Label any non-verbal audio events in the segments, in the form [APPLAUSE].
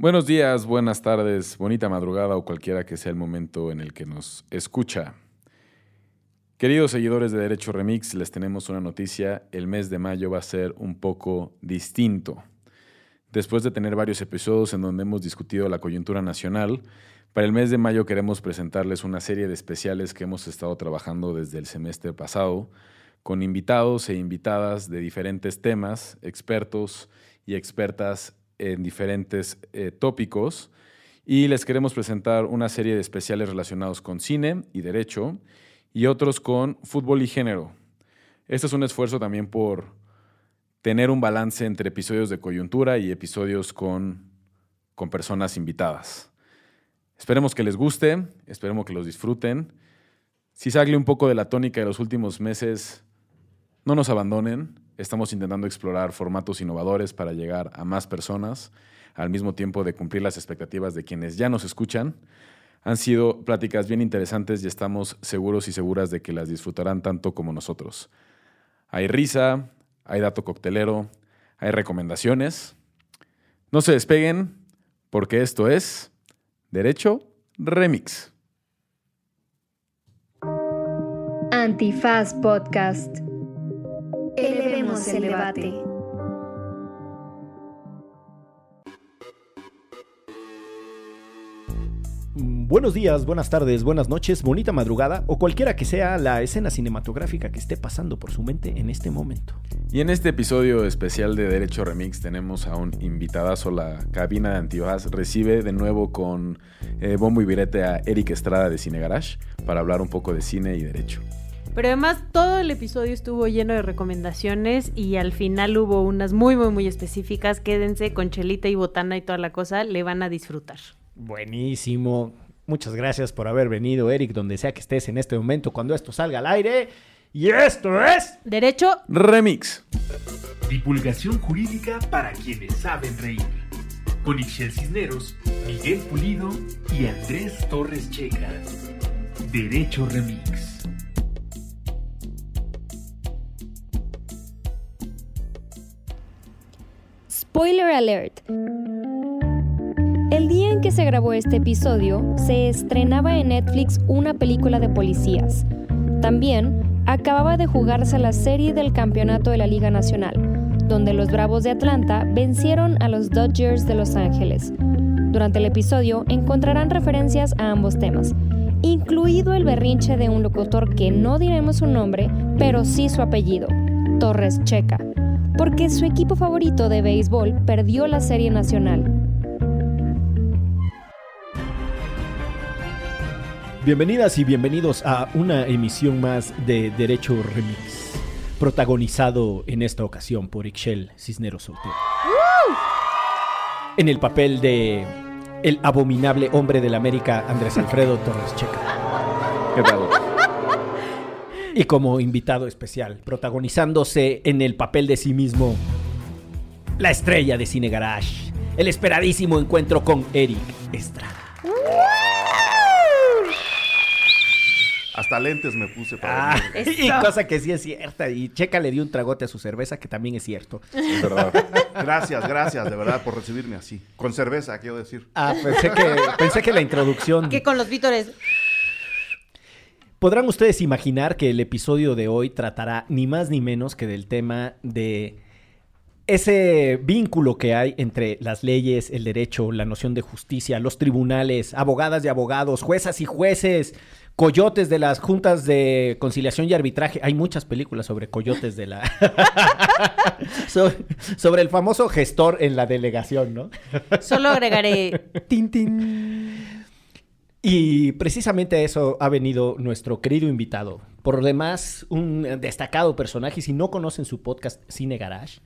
Buenos días, buenas tardes, bonita madrugada o cualquiera que sea el momento en el que nos escucha. Queridos seguidores de Derecho Remix, les tenemos una noticia. El mes de mayo va a ser un poco distinto. Después de tener varios episodios en donde hemos discutido la coyuntura nacional, para el mes de mayo queremos presentarles una serie de especiales que hemos estado trabajando desde el semestre pasado, con invitados e invitadas de diferentes temas, expertos y expertas en diferentes eh, tópicos. Y les queremos presentar una serie de especiales relacionados con cine y derecho y otros con fútbol y género. Este es un esfuerzo también por tener un balance entre episodios de coyuntura y episodios con, con personas invitadas. Esperemos que les guste, esperemos que los disfruten. Si sale un poco de la tónica de los últimos meses, no nos abandonen. Estamos intentando explorar formatos innovadores para llegar a más personas, al mismo tiempo de cumplir las expectativas de quienes ya nos escuchan. Han sido pláticas bien interesantes y estamos seguros y seguras de que las disfrutarán tanto como nosotros. Hay risa, hay dato coctelero, hay recomendaciones. No se despeguen porque esto es Derecho Remix. Antifaz Podcast. El debate. Buenos días, buenas tardes, buenas noches, bonita madrugada o cualquiera que sea la escena cinematográfica que esté pasando por su mente en este momento. Y en este episodio especial de Derecho Remix tenemos a un invitadazo. La cabina de Antiojas recibe de nuevo con eh, bombo y virete a Eric Estrada de Cine Garage para hablar un poco de cine y derecho. Pero además todo el episodio estuvo lleno de recomendaciones y al final hubo unas muy, muy, muy específicas. Quédense con chelita y botana y toda la cosa, le van a disfrutar. Buenísimo. Muchas gracias por haber venido, Eric, donde sea que estés en este momento cuando esto salga al aire. Y esto es... Derecho Remix. Divulgación jurídica para quienes saben reír. Con Ixel Cisneros, Miguel Pulido y Andrés Torres Checa. Derecho Remix. Spoiler alert. El día en que se grabó este episodio, se estrenaba en Netflix una película de policías. También acababa de jugarse la serie del campeonato de la Liga Nacional, donde los Bravos de Atlanta vencieron a los Dodgers de Los Ángeles. Durante el episodio encontrarán referencias a ambos temas, incluido el berrinche de un locutor que no diremos su nombre, pero sí su apellido, Torres Checa, porque su equipo favorito de béisbol perdió la serie nacional. Bienvenidas y bienvenidos a una emisión más de Derecho Remix, protagonizado en esta ocasión por Ixchel Cisneros Soltero. En el papel de el abominable hombre de la América, Andrés Alfredo Torres Checa. ¿Qué tal? Y como invitado especial, protagonizándose en el papel de sí mismo, la estrella de Cine Garage, el esperadísimo encuentro con Eric Estrada. Hasta lentes me puse para Ah, [LAUGHS] y cosa que sí es cierta. Y Checa le dio un tragote a su cerveza, que también es cierto. Es verdad. Gracias, gracias, de verdad, por recibirme así. Con cerveza, quiero decir. Ah, pensé que, pensé que la introducción. Que con los vítores. Podrán ustedes imaginar que el episodio de hoy tratará ni más ni menos que del tema de ese vínculo que hay entre las leyes, el derecho, la noción de justicia, los tribunales, abogadas y abogados, juezas y jueces, coyotes de las juntas de conciliación y arbitraje. Hay muchas películas sobre coyotes de la... [LAUGHS] So- sobre el famoso gestor en la delegación, ¿no? Solo agregaré [LAUGHS] Tin, tin. Y precisamente a eso ha venido nuestro querido invitado. Por demás, un destacado personaje. Si no conocen su podcast Cine Garage,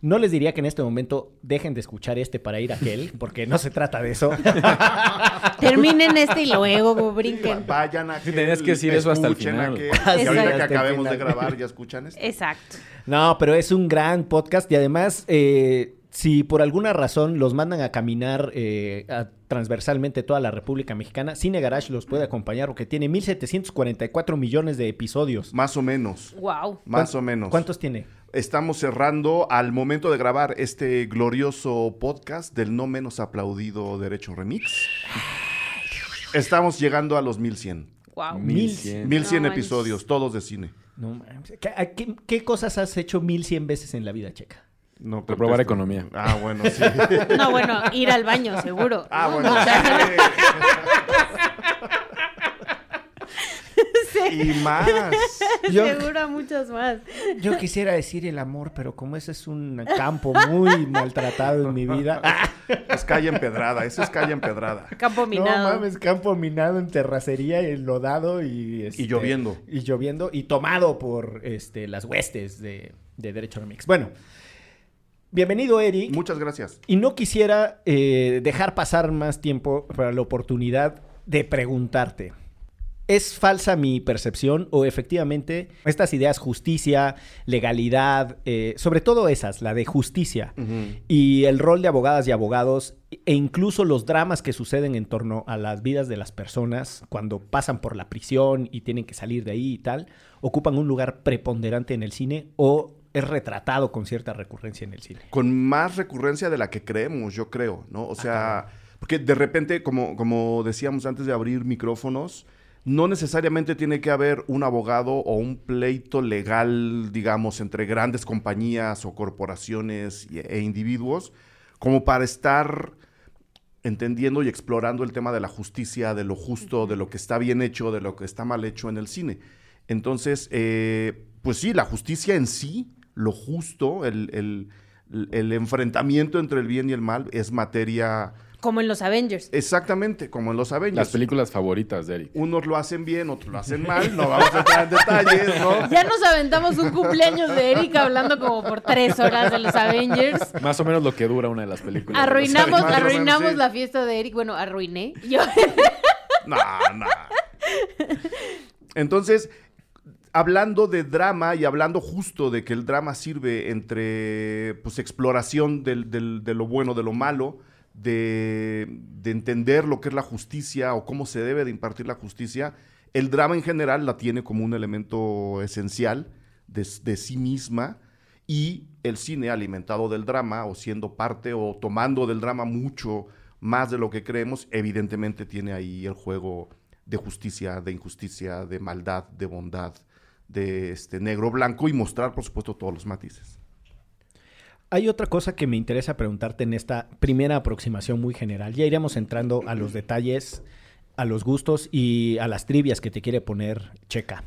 no les diría que en este momento dejen de escuchar este para ir a aquel, porque no se trata de eso. [LAUGHS] terminen este y luego brinquen. Vayan a Sí, tenías que decir eso hasta el final. [LAUGHS] y Ah, ahorita que acabemos de grabar, ya escuchan esto. Exacto. No, pero es un gran podcast y además eh, si por alguna razón los mandan a caminar eh, a- transversalmente toda la República Mexicana, Cine Garage los puede acompañar porque tiene 1.744 millones de episodios. Más o menos. Wow. Más o menos. ¿Cuántos tiene? Estamos cerrando al momento de grabar este glorioso podcast del no menos aplaudido Derecho Remix. Estamos llegando a los 1100. Wow. 1100. 1100 No manches. episodios, todos de cine. No mames. ¿Qué, a qué- qué cosas has hecho 1.100 veces en la vida, Checa? No Reprobar economía. Ah, bueno, sí. [LAUGHS] No, bueno, ir al baño, seguro. Ah, ¿no? bueno. O sea, [LAUGHS] sí. y más. Yo- Seguro muchas más. Yo quisiera decir el amor, pero como ese es un campo [LAUGHS] muy maltratado en mi vida. Es calle empedrada, eso es calle empedrada. Campo minado. No mames, campo minado en terracería, enlodado y... este, Y lloviendo. Y lloviendo y tomado por este, las huestes de, de Derecho Remix. Bueno, bienvenido Eric. Muchas gracias. Y no quisiera eh, dejar pasar más tiempo para la oportunidad de preguntarte. ¿Es falsa mi percepción o efectivamente estas ideas justicia, legalidad, eh, sobre todo esas, la de justicia y el rol de abogadas y abogados e incluso los dramas que suceden en torno a las vidas de las personas cuando pasan por la prisión y tienen que salir de ahí y tal, ocupan un lugar preponderante en el cine o es retratado con cierta recurrencia en el cine? Con más recurrencia de la que creemos, yo creo, ¿no? O sea, porque de repente, como, como decíamos antes de abrir micrófonos, no necesariamente tiene que haber un abogado o un pleito legal, digamos, entre grandes compañías o corporaciones y- e individuos, como para estar entendiendo y explorando el tema de la justicia, de lo justo, de lo que está bien hecho, de lo que está mal hecho en el cine. Entonces, eh, pues sí, la justicia en sí, lo justo, el, el- el enfrentamiento entre el bien y el mal es materia Como en los Avengers. exactamente como en los Avengers. Las películas favoritas de Eric. Unos lo hacen bien, otros lo hacen mal, no vamos a entrar en detalles, ¿no? [LAUGHS] Ya nos aventamos un cumpleaños de Erika hablando como por tres horas de los Avengers. Más o menos lo que dura una de las películas. Arruinamos, menos, arruinamos sí. la fiesta de Eric. Bueno, arruiné. [LAUGHS] Yo. No, no. Entonces, hablando de drama y hablando justo de que el drama sirve entre pues, exploración del- del- de lo bueno, de lo malo, de, de entender lo que es la justicia o cómo se debe de impartir la justicia, el drama en general la tiene como un elemento esencial de, de sí misma y el cine alimentado del drama o siendo parte o tomando del drama mucho más de lo que creemos, evidentemente tiene ahí el juego de justicia, de injusticia, de maldad, de bondad, de este negro blanco y mostrar por supuesto todos los matices. Hay otra cosa que me interesa preguntarte en esta primera aproximación muy general. Ya iremos entrando a los detalles, a los gustos y a las trivias que te quiere poner Checa.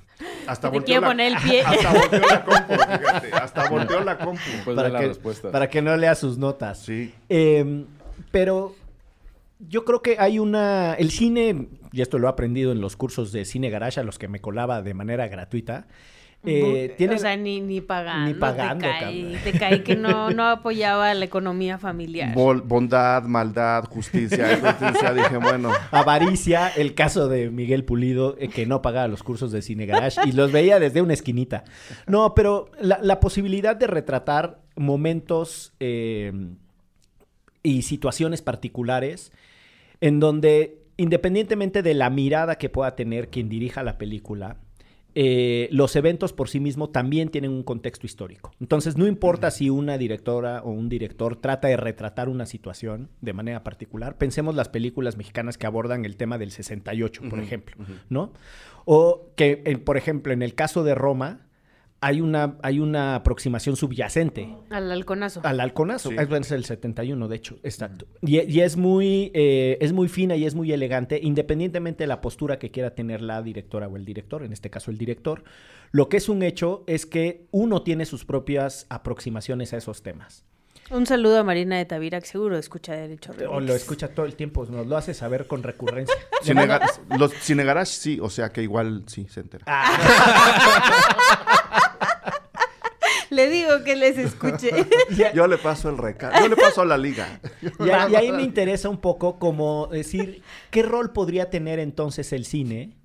Hasta Te volteó quiere la- poner el [LAUGHS] pie. Hasta volteó la compu, fíjate, hasta volteó la compu. Pues para, la que, respuesta. para que no lea sus notas. Sí. Eh, pero yo creo que hay una... El cine, y esto lo he aprendido en los cursos de cine garage a los que me colaba de manera gratuita, eh. O sea, ni, ni pagando. Ni pagando, Te cae que no, [LAUGHS] no apoyaba la economía familiar. Bol- bondad, maldad, justicia. [LAUGHS] Ya dije, bueno, Avaricia, el caso de Miguel Pulido, eh, que no pagaba los cursos de Cine Garage y los veía desde una esquinita. No, pero la, la posibilidad de retratar momentos eh, y situaciones particulares en donde, independientemente de la mirada que pueda tener quien dirija la película, eh, los eventos por sí mismos también tienen un contexto histórico. Entonces, no importa si una directora o un director trata de retratar una situación de manera particular. Pensemos las películas mexicanas que abordan el tema del 68, por ejemplo. ¿no? O que, eh, por ejemplo, en el caso de Roma, hay una, hay una aproximación subyacente Al halconazo. al halconazo. Sí. Es el 71, de hecho. Exacto. Y, y es, muy, eh, es muy fina y es muy elegante, independientemente de la postura que quiera tener la directora o el director, en este caso el director. Lo que es un hecho es que uno tiene sus propias aproximaciones a esos temas. Un saludo a Marina de Tavira, que seguro escucha Derecho Remix. O lo escucha todo el tiempo, nos lo hace saber con recurrencia. [LAUGHS] Cine Ga- los sí, o sea que igual sí se entera. [LAUGHS] [LAUGHS] Le digo que les escuche. [LAUGHS] Yo le paso el recado, yo le paso a la liga. Y, a- y ahí me [LAUGHS] interesa un poco como decir, ¿qué rol podría tener entonces el cine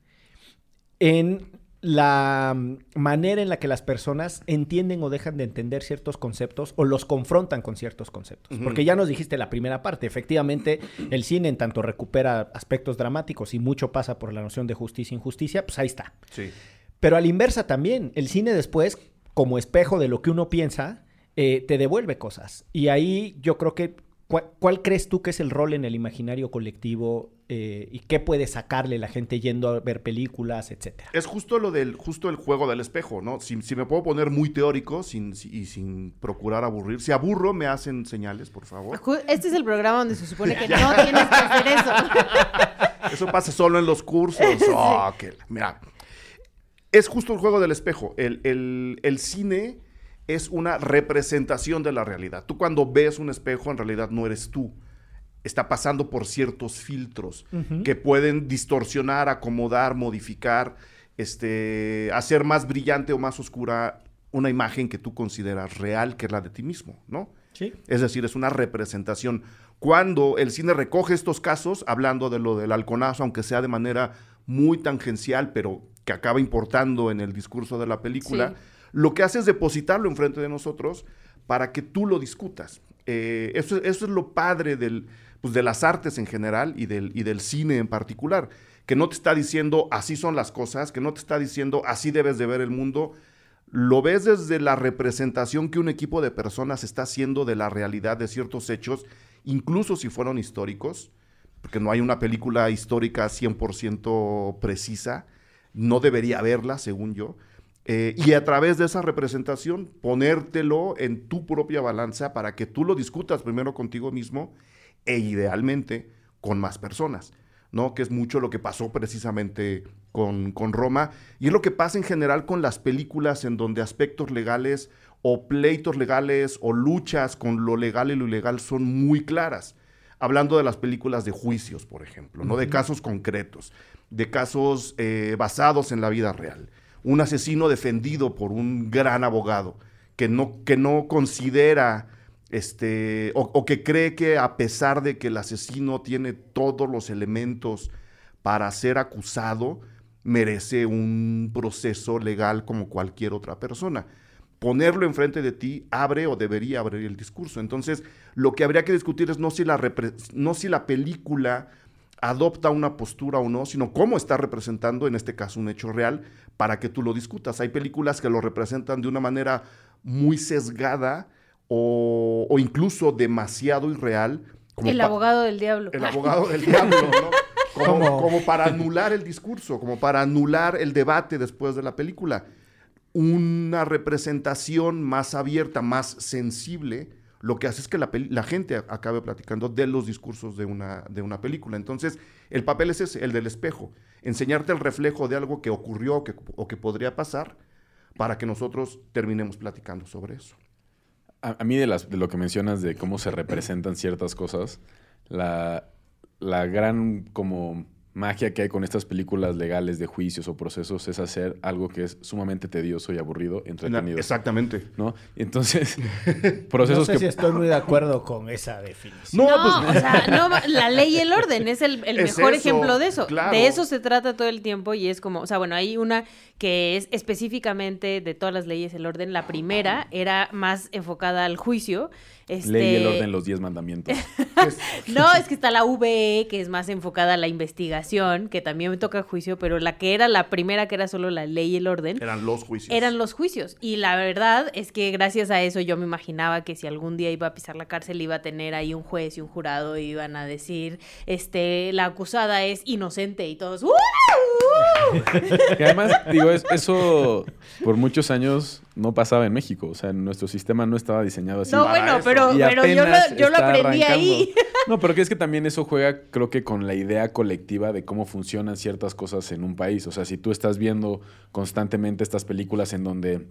en la manera en la que las personas entienden o dejan de entender ciertos conceptos o los confrontan con ciertos conceptos. Porque ya nos dijiste la primera parte, efectivamente el cine en tanto recupera aspectos dramáticos y mucho pasa por la noción de justicia e injusticia, pues ahí está. Sí. Pero a la inversa también, el cine después, como espejo de lo que uno piensa, eh, te devuelve cosas. Y ahí yo creo que, ¿cuál, cuál crees tú que es el rol en el imaginario colectivo eh, y qué puede sacarle la gente yendo a ver películas, etcétera? Es justo lo del, justo el juego del espejo, ¿no? Si, si me puedo poner muy teórico sin, si- y sin procurar aburrir. Si aburro, me hacen señales, por favor. Este es el programa donde se supone que [LAUGHS] no tienes que hacer eso. Eso pasa solo en los cursos. [LAUGHS] Oh, que Mira, es justo el juego del espejo. El, el- el cine es una representación de la realidad. Tú cuando ves un espejo, en realidad no eres tú. Está pasando por ciertos filtros que pueden distorsionar, acomodar, modificar, este, hacer más brillante o más oscura una imagen que tú consideras real, que es la de ti mismo, ¿no? Sí. Es decir, es una representación. Cuando el cine recoge estos casos, hablando de lo del halconazo, aunque sea de manera muy tangencial, pero que acaba importando en el discurso de la película, Sí. lo que hace es depositarlo enfrente de nosotros para que tú lo discutas. Eh, eso, eso es lo padre del, pues, de las artes en general y del, y del cine en particular, que no te está diciendo así son las cosas, que no te está diciendo así debes de ver el mundo, lo ves desde la representación que un equipo de personas está haciendo de la realidad de ciertos hechos, incluso si fueron históricos, porque no hay una película histórica 100% precisa, no debería haberla, según yo. Eh, y a través de esa representación, ponértelo en tu propia balanza para que tú lo discutas primero contigo mismo e idealmente con más personas, ¿no? Que es mucho lo que pasó precisamente con, con Roma y es lo que pasa en general con las películas en donde aspectos legales o pleitos legales o luchas con lo legal y lo ilegal son muy claras. Hablando de las películas de juicios, por ejemplo, ¿no? De casos concretos, de casos eh, basados en la vida real. Un asesino defendido por un gran abogado que no, que no considera este, o, que cree que a pesar de que el asesino tiene todos los elementos para ser acusado, merece un proceso legal como cualquier otra persona. Ponerlo enfrente de ti abre o debería abrir el discurso. Entonces, lo que habría que discutir es no si la, no si la película adopta una postura o no, sino cómo está representando, en este caso, un hecho real, para que tú lo discutas. Hay películas que lo representan de una manera muy sesgada o, o incluso demasiado irreal. como El abogado del diablo. el [LAUGHS] abogado del diablo, ¿no? Como, como para anular el discurso, como para anular el debate después de la película. Una representación más abierta, más sensible, lo que hace es que la, gente acabe platicando de los discursos de una, de una película. Entonces, el papel es ese, el del espejo. Enseñarte el reflejo de algo que ocurrió o que, podría pasar para que nosotros terminemos platicando sobre eso. A, mí de, de lo que mencionas de cómo se representan ciertas cosas, la, la gran como magia que hay con estas películas legales de juicios o procesos es hacer algo que es sumamente tedioso y aburrido, entretenido. Exactamente. ¿no? Y entonces, [LAUGHS] [LAUGHS] No procesos sé que... si estoy muy de acuerdo con esa definición. No, No, pues- o sea, no, la ley y el orden es el, el [LAUGHS] Es mejor eso, ejemplo de eso. claro. De eso se trata todo el tiempo y es como, o sea, bueno, hay una que es específicamente de todas las leyes el orden. La primera era más enfocada al juicio. Este, Ley y el orden, los diez mandamientos. [LAUGHS] No, es que está la VE, que es más enfocada a la investigación, que también me toca juicio, pero la que era la primera, que era solo la ley y el orden, eran los juicios. eran los juicios. Y la verdad es que gracias a eso yo me imaginaba que si algún día iba a pisar la cárcel iba a tener ahí un juez y un jurado y iban a decir, este, la acusada es inocente y todos, ¡Uh! Que además, digo, es- eso por muchos años no pasaba en México. O sea, nuestro sistema no estaba diseñado así. No, para bueno, eso. pero, pero yo lo, yo lo está aprendí arrancando. ahí. No, pero que es que también eso juega, creo que con la idea colectiva de cómo funcionan ciertas cosas en un país. O sea, si tú estás viendo constantemente estas películas en donde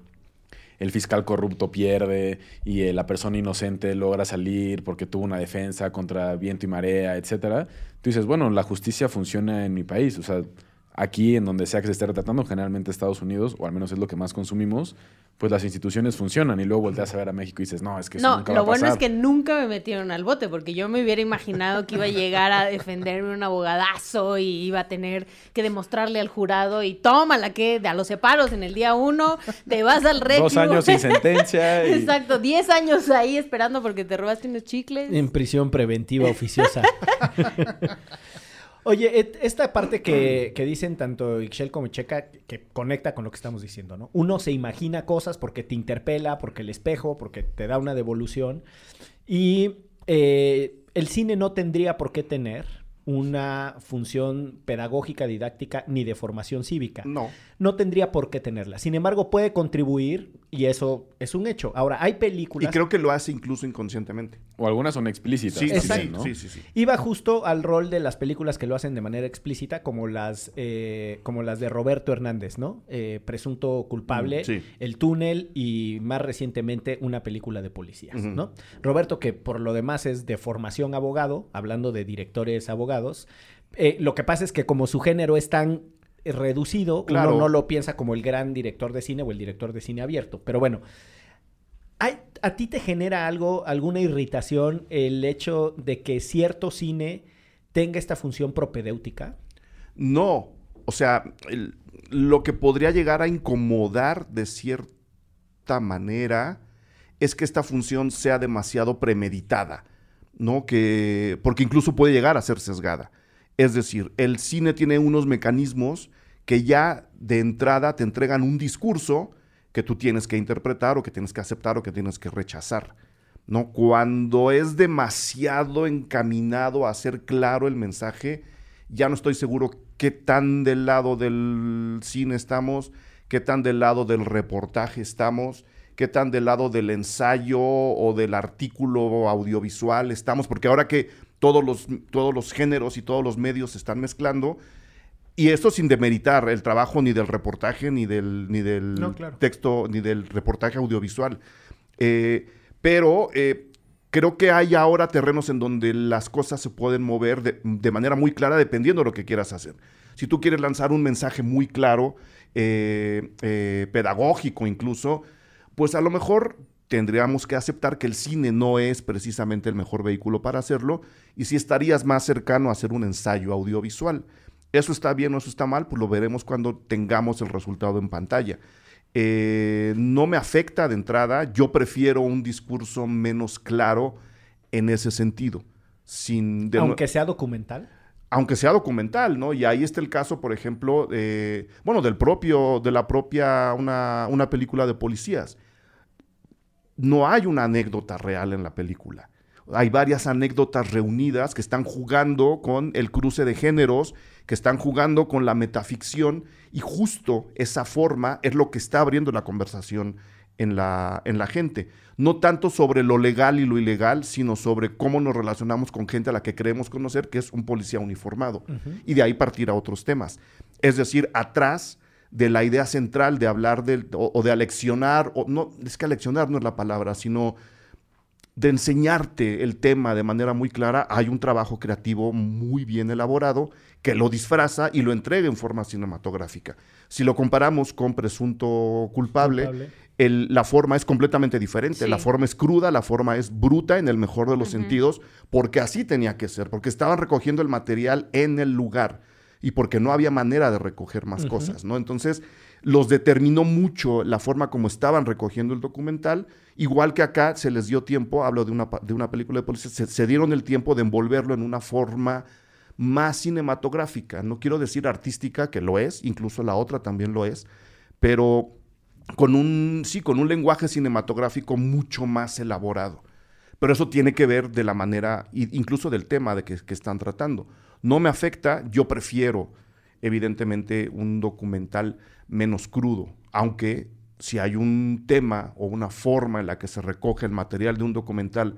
el fiscal corrupto pierde y eh, la persona inocente logra salir porque tuvo una defensa contra viento y marea, etcétera, tú dices, bueno, la justicia funciona en mi país. O sea, aquí, en donde sea que se esté retratando, generalmente Estados Unidos, o al menos es lo que más consumimos, pues las instituciones funcionan y luego volteas a ver a México y dices, no, es que eso No, nunca va lo a bueno pasar. es que nunca me metieron al bote, porque yo me hubiera imaginado que iba a llegar a defenderme un abogadazo y iba a tener que demostrarle al jurado y tómala que a los separos en el día uno, te vas al retiro. Dos años sin sentencia. [LAUGHS] y- Exacto, 10 años ahí esperando porque te robaste unos chicles. En prisión preventiva oficiosa. [LAUGHS] Oye, esta parte que, que dicen tanto Ixchel como Checa, que conecta con lo que estamos diciendo, ¿no? Uno se imagina cosas porque te interpela, porque el espejo, porque te da una devolución. Y eh, el cine no tendría por qué tener una función pedagógica, didáctica, ni de formación cívica. No. No tendría por qué tenerla. Sin embargo, puede contribuir y eso es un hecho. Ahora, hay Y películas... creo que lo hace incluso inconscientemente. O algunas son explícitas. Sí, sí, también, sí, ¿no? sí, sí, sí. Iba justo al rol de las películas que lo hacen de manera explícita, como las, eh, como las de Roberto Hernández, ¿no? Eh, presunto culpable, Mm, sí. El túnel y más recientemente una película de policías. ¿no? Roberto, que por lo demás es de formación abogado, hablando de directores abogados, eh, lo que pasa es que como su género es tan reducido, Claro. uno no lo piensa como el gran director de cine o el director de cine abierto. Pero bueno, ¿hay- ¿a ti te genera algo, alguna irritación el hecho de que cierto cine tenga esta función propedéutica? No, o sea, el- lo que podría llegar a incomodar de cierta manera es que esta función sea demasiado premeditada, ¿no? Que, porque incluso puede llegar a ser sesgada. Es decir, el cine tiene unos mecanismos que ya de entrada te entregan un discurso que tú tienes que interpretar o que tienes que aceptar o que tienes que rechazar. ¿no? Cuando es demasiado encaminado a hacer claro el mensaje, ya no estoy seguro qué tan del lado del cine estamos, qué tan del lado del reportaje estamos, qué tan del lado del ensayo o del artículo audiovisual estamos, porque ahora que todos los, todos los géneros y todos los medios se están mezclando, y esto sin demeritar el trabajo ni del reportaje, ni del, ni del No, claro. texto, ni del reportaje audiovisual. Eh, pero eh, creo que hay ahora terrenos en donde las cosas se pueden mover de, de manera muy clara dependiendo de lo que quieras hacer. Si tú quieres lanzar un mensaje muy claro, eh, eh, pedagógico incluso, pues a lo mejor tendríamos que aceptar que el cine no es precisamente el mejor vehículo para hacerlo y si estarías más cercano a hacer un ensayo audiovisual. Eso está bien o eso está mal, pues lo veremos cuando tengamos el resultado en pantalla. Eh, no me afecta de entrada, yo prefiero un discurso menos claro en ese sentido. Sin de Aunque sea documental. aunque sea documental, ¿no? Y ahí está el caso, por ejemplo, eh, bueno, del propio, de la propia, una, una película de policías. No hay una anécdota real en la película. Hay varias anécdotas reunidas que están jugando con el cruce de géneros, que están jugando con la metaficción, y justo esa forma es lo que está abriendo la conversación en la, en la gente. No tanto sobre lo legal y lo ilegal, sino sobre cómo nos relacionamos con gente a la que creemos conocer, que es un policía uniformado. Y de ahí partir a otros temas. Es decir, atrás de la idea central de hablar del, o, o de aleccionar, o no, es que aleccionar no es la palabra, sino de enseñarte el tema de manera muy clara, hay un trabajo creativo muy bien elaborado que lo disfraza y lo entrega en forma cinematográfica. Si lo comparamos con Presunto Culpable, Culpable. el- la forma es completamente diferente. Sí. La forma es cruda, la forma es bruta en el mejor de los sentidos, porque así tenía que ser, porque estaban recogiendo el material en el lugar y porque no había manera de recoger más cosas, ¿no? Entonces, los determinó mucho la forma como estaban recogiendo el documental, igual que acá se les dio tiempo, hablo de una, de una película de policía, se, dieron el tiempo de envolverlo en una forma más cinematográfica, no quiero decir artística, que lo es, incluso la otra también lo es, pero con un, sí, con un lenguaje cinematográfico mucho más elaborado. Pero eso tiene que ver de la manera, incluso del tema de que están tratando. No me afecta, yo prefiero, evidentemente, un documental menos crudo, aunque si hay un tema o una forma en la que se recoge el material de un documental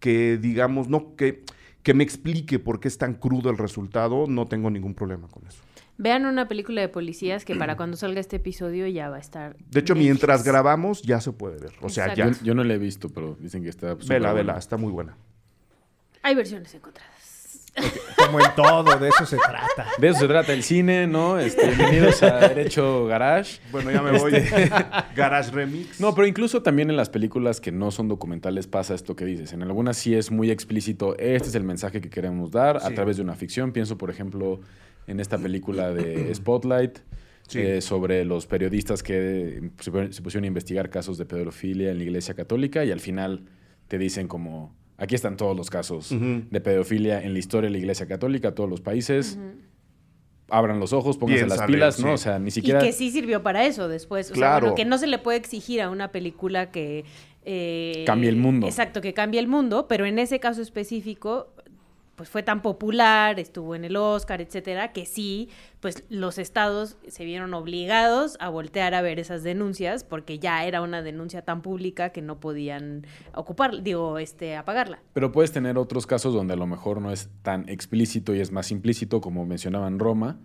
que, digamos, no, que, que me explique por qué es tan crudo el resultado, no tengo ningún problema con eso. Vean una película de policías que para cuando salga este episodio ya va a estar. De hecho, en mientras grabamos ya se puede ver. O sea, Exacto. ya. Yo, yo no la he visto, pero dicen que está Vela, vela, está muy buena. Hay versiones encontradas. Como en todo, de eso se trata. De eso se trata el cine, ¿no? Este, bienvenidos a Derecho Garage. Bueno, ya me voy. [LAUGHS] Garage Remix. No, pero incluso también en las películas que no son documentales pasa esto que dices. En algunas sí es muy explícito, este es el mensaje que queremos dar a través de una ficción. Pienso, por ejemplo, en esta película de [CLEARS THROAT] Spotlight. Sí. eh, sobre los periodistas que se pusieron a investigar casos de pedofilia en la Iglesia Católica y al final te dicen como, aquí están todos los casos de pedofilia en la historia de la Iglesia Católica, todos los países. Abran los ojos, pónganse las pilas, sí. ¿no? O sea, ni siquiera... Y que sí sirvió para eso después. O sea, Claro. bueno, que no se le puede exigir a una película que... eh, Cambie el mundo. Exacto, que cambie el mundo, pero en ese caso específico, pues fue tan popular, estuvo en el Oscar, etcétera, que sí, pues los estados se vieron obligados a voltear a ver esas denuncias porque ya era una denuncia tan pública que no podían ocupar, digo, este, apagarla. Pero puedes tener otros casos donde a lo mejor no es tan explícito y es más implícito, como mencionaban Roma,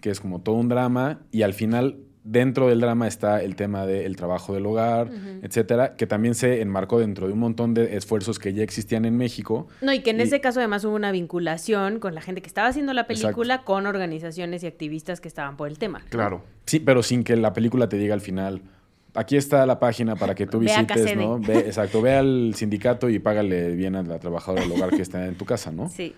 que es como todo un drama, y al final dentro del drama está el tema del trabajo del hogar, etcétera, que también se enmarcó dentro de un montón de esfuerzos que ya existían en México. No, y que en Y- ese caso además hubo una vinculación con la gente que estaba haciendo la Exacto. película, con organizaciones y activistas que estaban por el tema. Claro. Sí, pero sin que la película te diga al final. Aquí está la página para que tú Ve visites. ¿no? Ve, exacto, ve al sindicato y págale bien a la trabajadora del hogar que está en tu casa, ¿no? Sí.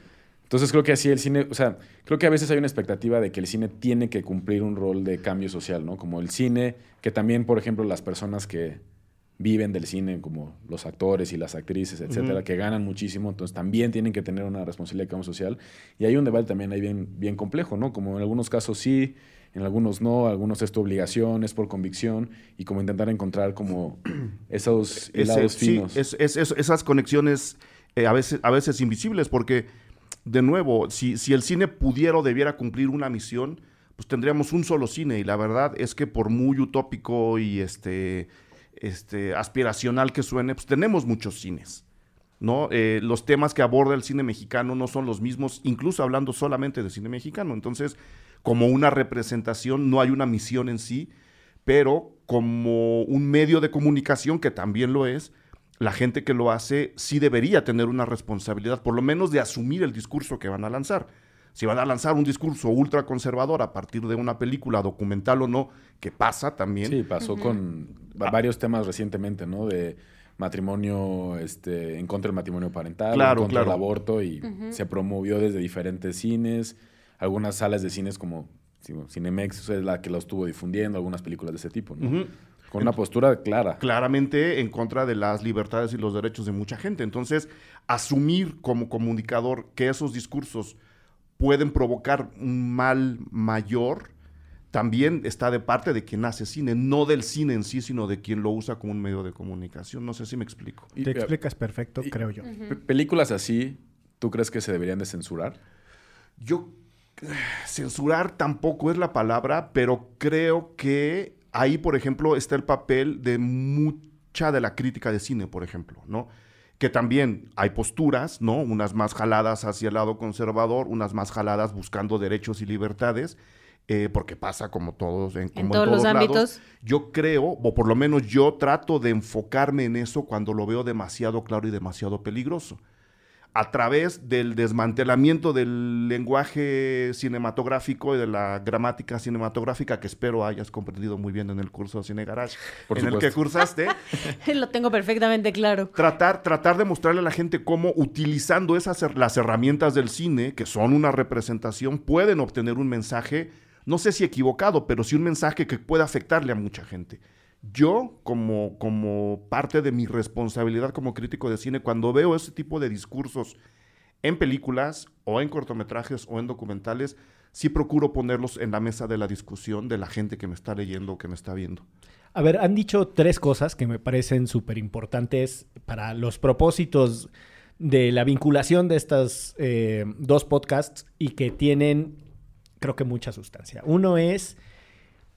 Entonces creo que así el cine, o sea, creo que a veces hay una expectativa de que el cine tiene que cumplir un rol de cambio social, ¿no? Como el cine, que también, por ejemplo, las personas que viven del cine, como los actores y las actrices, etcétera, que ganan muchísimo, entonces también tienen que tener una responsabilidad de cambio social. Y hay un debate también ahí bien, bien complejo, ¿no? Como en algunos casos sí, en algunos no, algunos es tu obligación, es por convicción, y como intentar encontrar como [CLEARS THROAT] esos Ese- helados sí, finos. es- es- es- esas conexiones eh, a, veces, a veces invisibles, porque, de nuevo, si, el cine pudiera o debiera cumplir una misión, pues tendríamos un solo cine. Y la verdad es que por muy utópico y este, este, aspiracional que suene, pues tenemos muchos cines. ¿no? Eh, los temas que aborda el cine mexicano no son los mismos, incluso hablando solamente de cine mexicano. Entonces, como una representación, no hay una misión en sí, pero como un medio de comunicación, que también lo es, la gente que lo hace sí debería tener una responsabilidad, por lo menos de asumir el discurso que van a lanzar. Si van a lanzar un discurso ultraconservador a partir de una película documental o no, que pasa también. Sí, pasó con va- varios temas recientemente, ¿no? De matrimonio, este, en contra del matrimonio parental, Claro, en contra claro. del aborto, y se promovió desde diferentes cines, algunas salas de cines como Cinemex es la que lo estuvo difundiendo, algunas películas de ese tipo, ¿no? Con una postura clara. claramente en contra de las libertades y los derechos de mucha gente. Entonces, asumir como comunicador que esos discursos pueden provocar un mal mayor, también está de parte de quien hace cine, no del cine en sí, sino de quien lo usa como un medio de comunicación. No sé si me explico. Y, Te eh, explicas perfecto, y- creo yo. pe- películas así, ¿tú crees que se deberían de censurar? Yo eh, censurar tampoco es la palabra, pero creo que ahí, por ejemplo, está el papel de mucha de la crítica de cine, por ejemplo, ¿no? Que también hay posturas, ¿no? Unas más jaladas hacia el lado conservador, unas más jaladas buscando derechos y libertades, eh, porque pasa como todos en, como todos los lados. ámbitos. Yo creo, o por lo menos yo trato de enfocarme en eso cuando lo veo demasiado claro y demasiado peligroso a través del desmantelamiento del lenguaje cinematográfico y de la gramática cinematográfica que espero hayas comprendido muy bien en el curso de Cine Garage Por en el que cursaste, [LAUGHS] Lo tengo perfectamente claro. tratar, tratar de mostrarle a la gente cómo utilizando esas las herramientas del cine, que son una representación, pueden obtener un mensaje, no sé si equivocado, pero sí un mensaje que puede afectarle a mucha gente. Yo, como, como parte de mi responsabilidad como crítico de cine, cuando veo ese tipo de discursos en películas o en cortometrajes o en documentales, sí procuro ponerlos en la mesa de la discusión de la gente que me está leyendo o que me está viendo. A ver, han dicho tres cosas que me parecen súper importantes para los propósitos de la vinculación de estas eh, dos podcasts y que tienen, creo que mucha sustancia. Uno es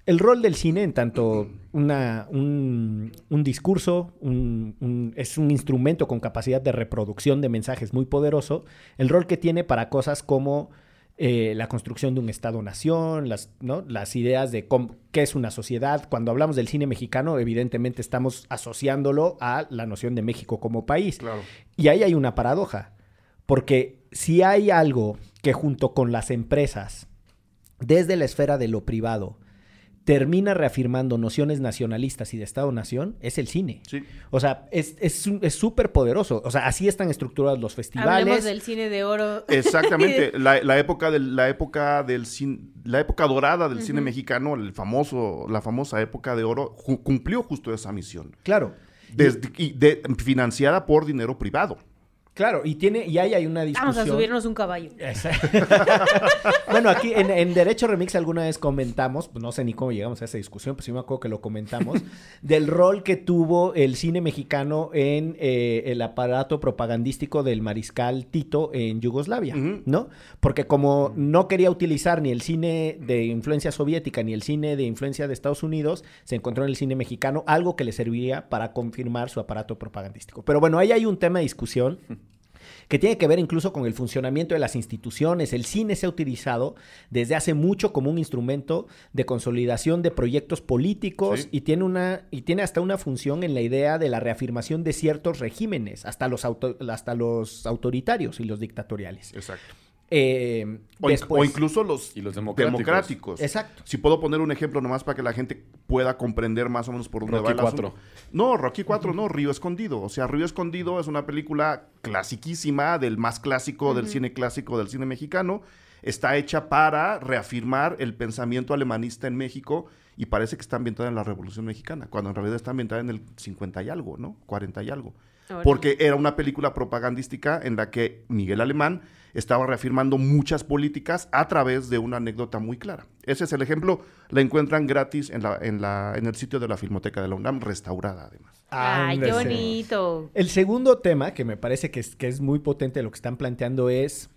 el rol del cine en tanto una, un, un discurso, un- un- es un instrumento con capacidad de reproducción de mensajes muy poderoso, el rol que tiene para cosas como eh, la construcción de un Estado-nación, las, ¿no? las ideas de cómo- qué es una sociedad. Cuando hablamos del cine mexicano, evidentemente estamos asociándolo a la noción de México como país. Claro. Y ahí hay una paradoja, porque si hay algo que junto con las empresas, desde la esfera de lo privado, termina reafirmando nociones nacionalistas y de Estado-Nación, es el cine. Sí. O sea, es súper poderoso. O sea, así están estructurados los festivales. Hablemos del cine de oro. Exactamente. [LAUGHS] la, la época del, la época del cine, la época dorada del cine mexicano, el famoso, la famosa época de oro, ju- cumplió justo esa misión. Claro. Desde- y de- financiada por dinero privado. Claro, y tiene, y ahí hay una discusión. Vamos a subirnos un caballo. [LAUGHS] Bueno, aquí en, en Derecho Remix alguna vez comentamos, pues no sé ni cómo llegamos a esa discusión, pues sí me acuerdo que lo comentamos, [LAUGHS] del rol que tuvo el cine mexicano en eh, el aparato propagandístico del mariscal Tito en Yugoslavia. ¿no? Porque como no quería utilizar ni el cine de influencia soviética ni el cine de influencia de Estados Unidos, se encontró en el cine mexicano algo que le serviría para confirmar su aparato propagandístico. Pero bueno, ahí hay un tema de discusión que tiene que ver incluso con el funcionamiento de las instituciones. El cine se ha utilizado desde hace mucho como un instrumento de consolidación de proyectos políticos Sí. y tiene una y tiene hasta una función en la idea de la reafirmación de ciertos regímenes, hasta los auto- hasta los autoritarios y los dictatoriales. Exacto. Eh, O, inc- después- o incluso los Y los democráticos. democráticos. Exacto. Si puedo poner un ejemplo nomás para que la gente pueda comprender más o menos por dónde Rocky va el asunto. 4. No, Rocky 4 no, Río Escondido. O sea, Río Escondido es una película clasiquísima, del más clásico del cine clásico del cine mexicano. Está hecha para reafirmar el pensamiento alemanista en México y parece que está ambientada en la Revolución Mexicana, cuando en realidad está ambientada en el 50 y algo, ¿no? 40 y algo. Porque era una película propagandística en la que Miguel Alemán estaba reafirmando muchas políticas a través de una anécdota muy clara. Ese es el ejemplo, la encuentran gratis en, la, en, la, en el sitio de la Filmoteca de la UNAM, restaurada además. Ay, qué bonito. El segundo tema que me parece que es, que es muy potente lo que están planteando es,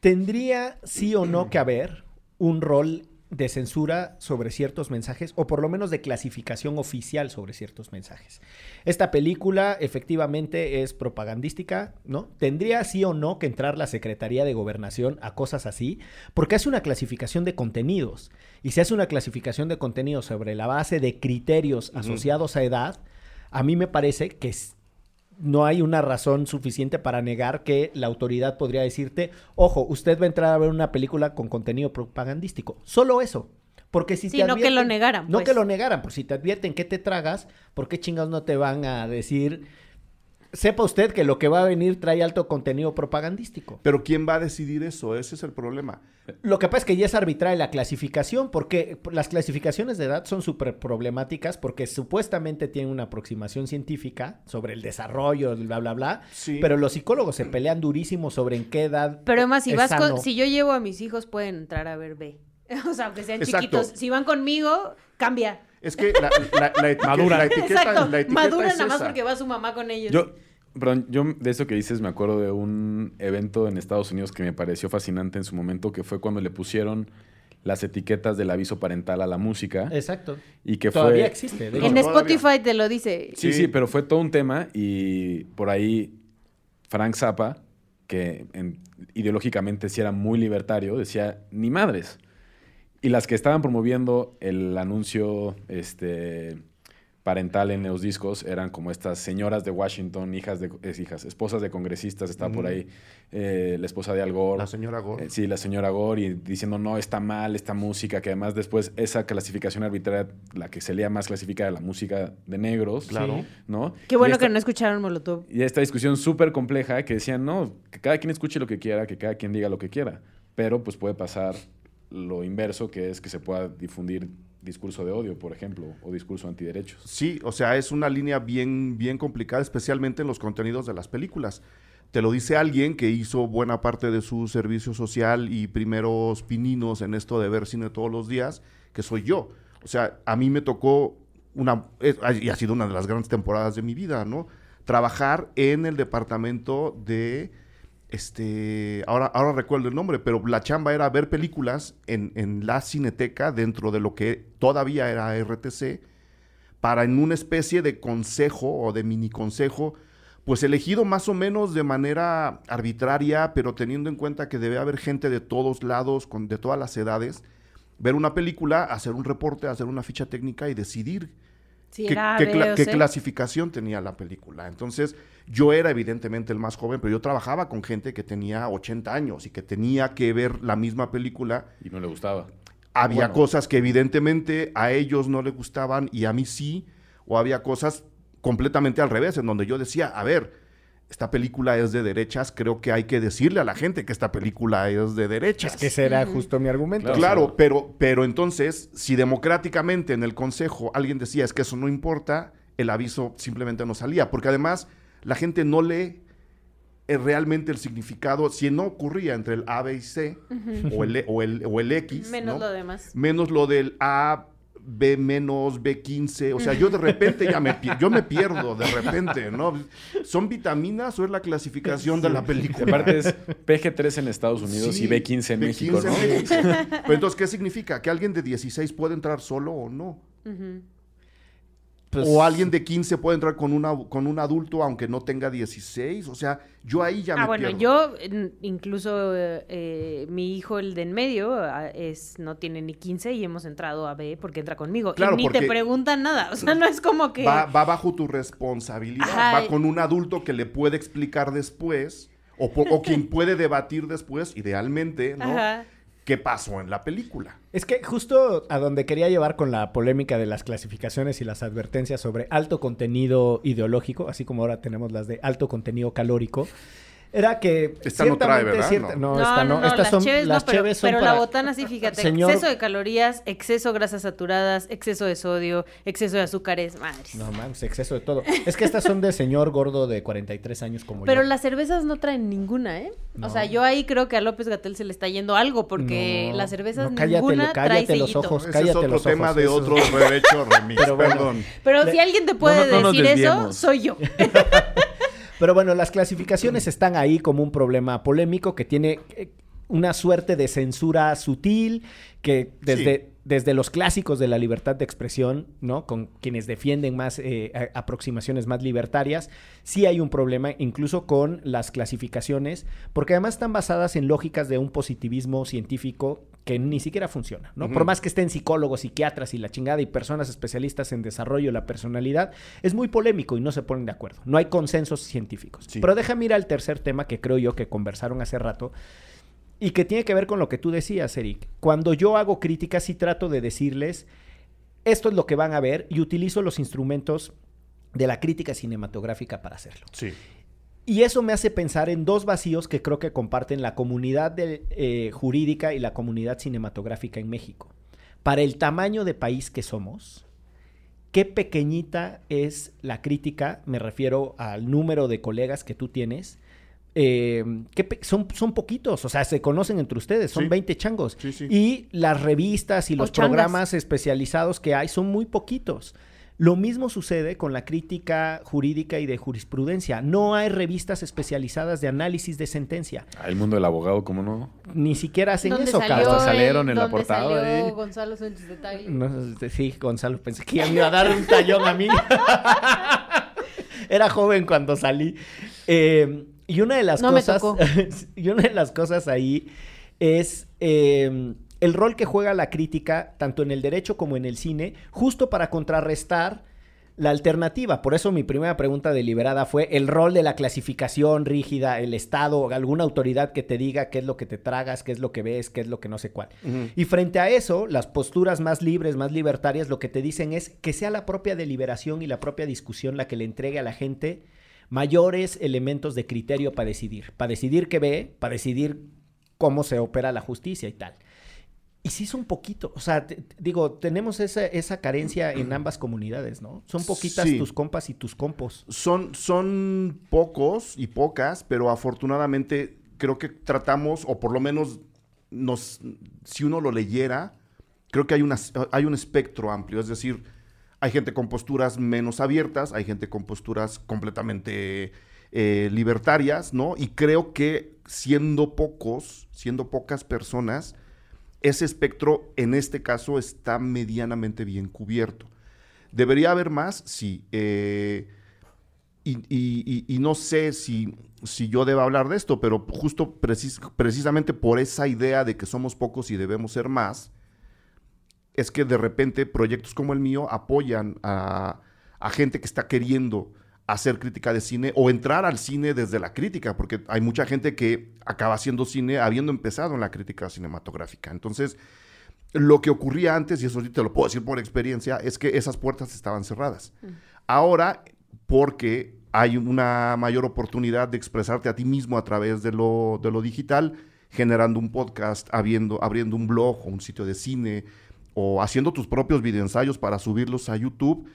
¿tendría sí o no que haber un rol de censura sobre ciertos mensajes o por lo menos de clasificación oficial sobre ciertos mensajes? Esta película efectivamente es propagandística, ¿no? ¿Tendría sí o no que entrar la Secretaría de Gobernación a cosas así? Porque hace una clasificación de contenidos y se hace una clasificación de contenidos sobre la base de criterios asociados a edad, a mí me parece que no hay una razón suficiente para negar que la autoridad podría decirte, ojo, usted va a entrar a ver una película con contenido propagandístico. Solo eso. Porque si Sí, te no que lo negaran, No pues. que lo negaran, por si te advierten que te tragas, ¿por qué chingados no te van a decir, sepa usted que lo que va a venir trae alto contenido propagandístico? Pero ¿quién va a decidir eso? Ese es el problema. Lo que pasa es que ya es arbitraria la clasificación, porque las clasificaciones de edad son súper problemáticas porque supuestamente tienen una aproximación científica sobre el desarrollo, bla, bla, bla. Sí. Pero los psicólogos se pelean durísimo sobre en qué edad. Pero además, si es vas sano. con, si yo llevo a mis hijos, pueden entrar a ver B. [LAUGHS] O sea, aunque sean Exacto. chiquitos. Si van conmigo, cambia. Es que la, la- la [LAUGHS] etiqueta, Madura. la etiqueta, Exacto. la etiqueta Maduran es nada más esa. porque va su mamá con ellos. Yo, perdón, yo de eso que dices me acuerdo de un evento en Estados Unidos que me pareció fascinante en su momento, que fue cuando le pusieron las etiquetas del aviso parental a la música Exacto. y que Todavía fue... existe. de No, en todavía. Spotify te lo dice. Sí, Sí. sí, pero fue todo un tema y por ahí Frank Zappa, que en- ideológicamente sí era muy libertario, decía, ni madres. Y las que estaban promoviendo el anuncio este, parental en los discos eran como estas señoras de Washington, hijas de es hijas, esposas de congresistas, está por Ujú. ahí eh, la esposa de Al Gore. La señora Gore. Eh, sí, la señora Gore, y diciendo, no, está mal esta música, que además después esa clasificación arbitraria, la que se leía más clasificada, la música de negros, Claro. ¿no? Qué bueno esta- que no escucharon Molotov. y esta discusión súper compleja que decían, no, que cada quien escuche lo que quiera, que cada quien diga lo que quiera, pero pues puede pasar lo inverso, que es que se pueda difundir discurso de odio, por ejemplo, o discurso antiderechos. Sí, o sea, es una línea bien, bien complicada, especialmente en los contenidos de las películas. Te lo dice alguien que hizo buena parte de su servicio social y primeros pininos en esto de ver cine todos los días, que soy yo. O sea, a mí me tocó una, y ha sido una de las grandes temporadas de mi vida, ¿no? Trabajar en el departamento de, este, ahora, ahora recuerdo el nombre, pero la chamba era ver películas en, en la cineteca dentro de lo que todavía era RTC, para en una especie de consejo o de mini consejo, pues elegido más o menos de manera arbitraria, pero teniendo en cuenta que debe haber gente de todos lados, con, de todas las edades, ver una película, hacer un reporte, hacer una ficha técnica y decidir Si qué, era qué B cla- o qué C. clasificación tenía la película. Entonces, yo era evidentemente el más joven, pero yo trabajaba con gente que tenía 80 años y que tenía que ver la misma película. Y no le gustaba. Había Bueno. cosas que evidentemente a ellos no les gustaban y a mí sí, o había cosas completamente al revés, en donde yo decía, a ver, esta película es de derechas, creo que hay que decirle a la gente que esta película es de derechas. Es que ese era justo mi argumento. Claro. Claro, pero, pero entonces, si democráticamente en el consejo alguien decía es que eso no importa, el aviso simplemente no salía, porque además la gente no lee eh, realmente el significado, si no ocurría entre el A, B y C, o, el, E- o, el, o el X, Menos ¿no? lo demás. menos lo del A, B menos, B15, o sea, yo de repente ya me, yo me pierdo, de repente, ¿no? ¿Son vitaminas o es la clasificación de la película? aparte es PG-3 en Estados Unidos Sí, y B15 en B15 México, ¿no? en México. Pero entonces, ¿qué significa? ¿Que alguien de 16 puede entrar solo o no? Pues, ¿O alguien de 15 puede entrar con, una, con un adulto aunque no tenga 16? O sea, yo ahí ya me Ah, bueno, pierdo. yo incluso eh, mi hijo, el de en medio, ah, es no tiene ni 15 y hemos entrado a B porque entra conmigo. Claro, y ni te preguntan nada. O sea, no es como que. Va, va bajo tu responsabilidad, Ajá, va con un adulto que le puede explicar después, o, o quien [LAUGHS] puede debatir después, idealmente, ¿no? Ajá. ¿Qué pasó en la película? Es que justo a donde quería llevar con la polémica de las clasificaciones y las advertencias sobre alto contenido ideológico, así como ahora tenemos las de alto contenido calórico, era que Esta no trae, ¿verdad? cierta- No. no, No, esta no, no, no, estas las son cheves las no, pero, son pero para- la botana sí, fíjate, [LAUGHS] Señor- exceso de calorías, exceso de grasas saturadas, exceso de sodio, exceso de azúcares, madres. No mames, exceso de todo. Es que estas son de señor gordo de 43 años como Pero yo. las cervezas no traen ninguna, ¿eh? No. O sea, yo ahí creo que a López Gatel se le está yendo algo porque No, las cervezas no, cállate, ninguna cállate trae los sellito. ojos. Ese es cállate otro los tema ojos, de eso- otro derecho Pero bueno. perdón. Pero si alguien te puede decir eso, soy yo. [LAUGHS] Pero bueno, las clasificaciones están ahí como un problema polémico que tiene eh, una suerte de censura sutil que desde, desde los clásicos de la libertad de expresión, ¿no? Con quienes defienden más eh, aproximaciones más libertarias, sí hay un problema incluso con las clasificaciones, porque además están basadas en lógicas de un positivismo científico que ni siquiera funciona, ¿no? Por más que estén psicólogos, psiquiatras y la chingada y personas especialistas en desarrollo de la personalidad, es muy polémico y no se ponen de acuerdo. No hay consensos científicos. Sí. Pero déjame ir al tercer tema que creo yo que conversaron hace rato y que tiene que ver con lo que tú decías, Eric. Cuando yo hago críticas, sí trato de decirles, esto es lo que van a ver y utilizo los instrumentos de la crítica cinematográfica para hacerlo. Sí. Y eso me hace pensar en dos vacíos que creo que comparten la comunidad de- eh, jurídica y la comunidad cinematográfica en México. Para el tamaño de país que somos, qué pequeñita es la crítica, me refiero al número de colegas que tú tienes. Eh, qué pe- son, son poquitos, o sea, se conocen entre ustedes, son Sí. 20 changos. Sí, sí. Y las revistas y O los changas. programas especializados que hay son muy poquitos. Lo mismo sucede con la crítica jurídica y de jurisprudencia. No hay revistas especializadas de análisis de sentencia. Ah, el mundo del abogado, ¿cómo no? Ni siquiera hacen ¿Dónde eso. Hasta salieron el- en la portada, salió ¿eh? Gonzalo Sánchez de Tagle? No, sí, Gonzalo, pensé que ya me iba a dar un tallón a mí. [LAUGHS] Era joven cuando salí. Eh, y una de las No me cosas. tocó. [LAUGHS] y una de las cosas ahí es eh, el rol que juega la crítica, tanto en el derecho como en el cine, justo para contrarrestar la alternativa. Por eso mi primera pregunta deliberada fue el rol de la clasificación rígida, el Estado, alguna autoridad que te diga qué es lo que te tragas, qué es lo que ves, qué es lo que no sé cuál. Y frente a eso, las posturas más libres, más libertarias, lo que te dicen es que sea la propia deliberación y la propia discusión la que le entregue a la gente mayores elementos de criterio para decidir. Para decidir qué ve, para decidir cómo se opera la justicia y tal. Y sí son poquitos, o sea, te- digo, tenemos esa, esa carencia en ambas comunidades, ¿no? Son poquitas Sí. tus compas y tus compos. Son, son pocos y pocas, pero afortunadamente creo que tratamos, o por lo menos nos, si uno lo leyera, creo que hay, una, hay un espectro amplio. Es decir, hay gente con posturas menos abiertas, hay gente con posturas completamente eh, libertarias, ¿no? Y creo que siendo pocos, siendo pocas personas, ese espectro en este caso está medianamente bien cubierto. ¿Debería haber más? Sí. Eh, y, no sé si, si yo deba hablar de esto, pero justo precis- precisamente por esa idea de que somos pocos y debemos ser más, es que de repente proyectos como el mío apoyan a, a gente que está queriendo hacer crítica de cine o entrar al cine desde la crítica, porque hay mucha gente que acaba haciendo cine habiendo empezado en la crítica cinematográfica. Entonces, lo que ocurría antes, y eso sí te lo puedo decir por experiencia, es que esas puertas estaban cerradas. Ahora, porque hay una mayor oportunidad de expresarte a ti mismo a través de lo, de lo digital, generando un podcast, abriendo, abriendo un blog o un sitio de cine, o haciendo tus propios videoensayos para subirlos a YouTube,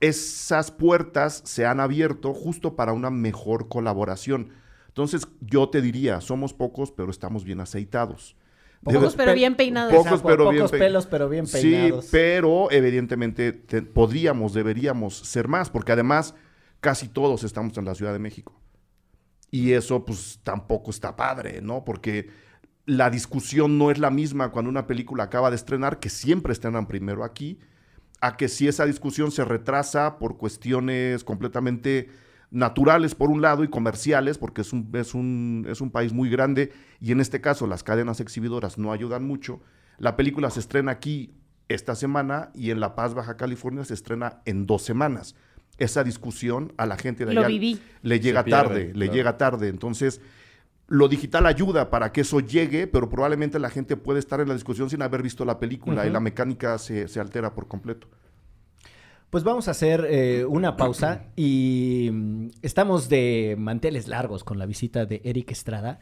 esas puertas se han abierto justo para una mejor colaboración. Entonces, yo te diría, somos pocos, pero estamos bien aceitados. Pocos, pero bien peinados. Pocos, pero pocos bien pe- pelos, pero bien peinados. Sí, pero evidentemente te- podríamos, deberíamos ser más, porque además casi todos estamos en la Ciudad de México. Y eso pues tampoco está padre, ¿no? Porque la discusión no es la misma cuando una película acaba de estrenar, que siempre estrenan primero aquí, a que si esa discusión se retrasa por cuestiones completamente naturales por un lado y comerciales, porque es un, es un, es un país muy grande y en este caso las cadenas exhibidoras no ayudan mucho. La película se estrena aquí esta semana y en La Paz, Baja California, se estrena en dos semanas. Esa discusión a la gente de Lo allá viví. le llega pierde, tarde, le llega tarde. Entonces, lo digital ayuda para que eso llegue, pero probablemente la gente puede estar en la discusión sin haber visto la película y la mecánica se, se altera por completo. Pues vamos a hacer eh, una pausa y mm, estamos de manteles largos con la visita de Eric Estrada.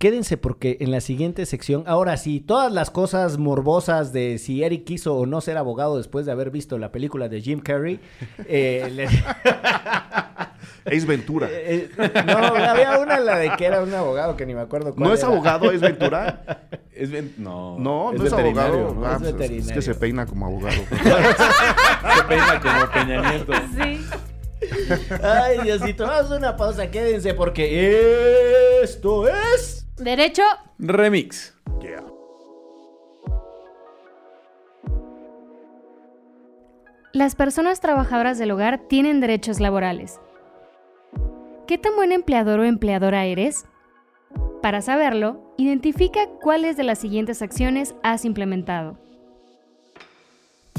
Quédense porque en la siguiente sección, ahora sí, todas las cosas morbosas de si Eric quiso o no ser abogado después de haber visto la película de Jim Carrey. [LAUGHS] eh, [LAUGHS] Ace Ventura. eh, no, había una en la de que era un abogado que ni me acuerdo cuál ¿No es era. abogado Ace Ventura? Es ven- no, No, no es veterinario, abogado. ¿no? Ah, Es pues, es, que se peina como abogado. [LAUGHS] Se peina como Peña Nieto. Sí. Ay, Diosito, vamos a una pausa, quédense porque esto es... Derecho. Remix. Yeah. Las personas trabajadoras del hogar tienen derechos laborales. ¿Qué tan buen empleador o empleadora eres? Para saberlo, identifica cuáles de las siguientes acciones has implementado.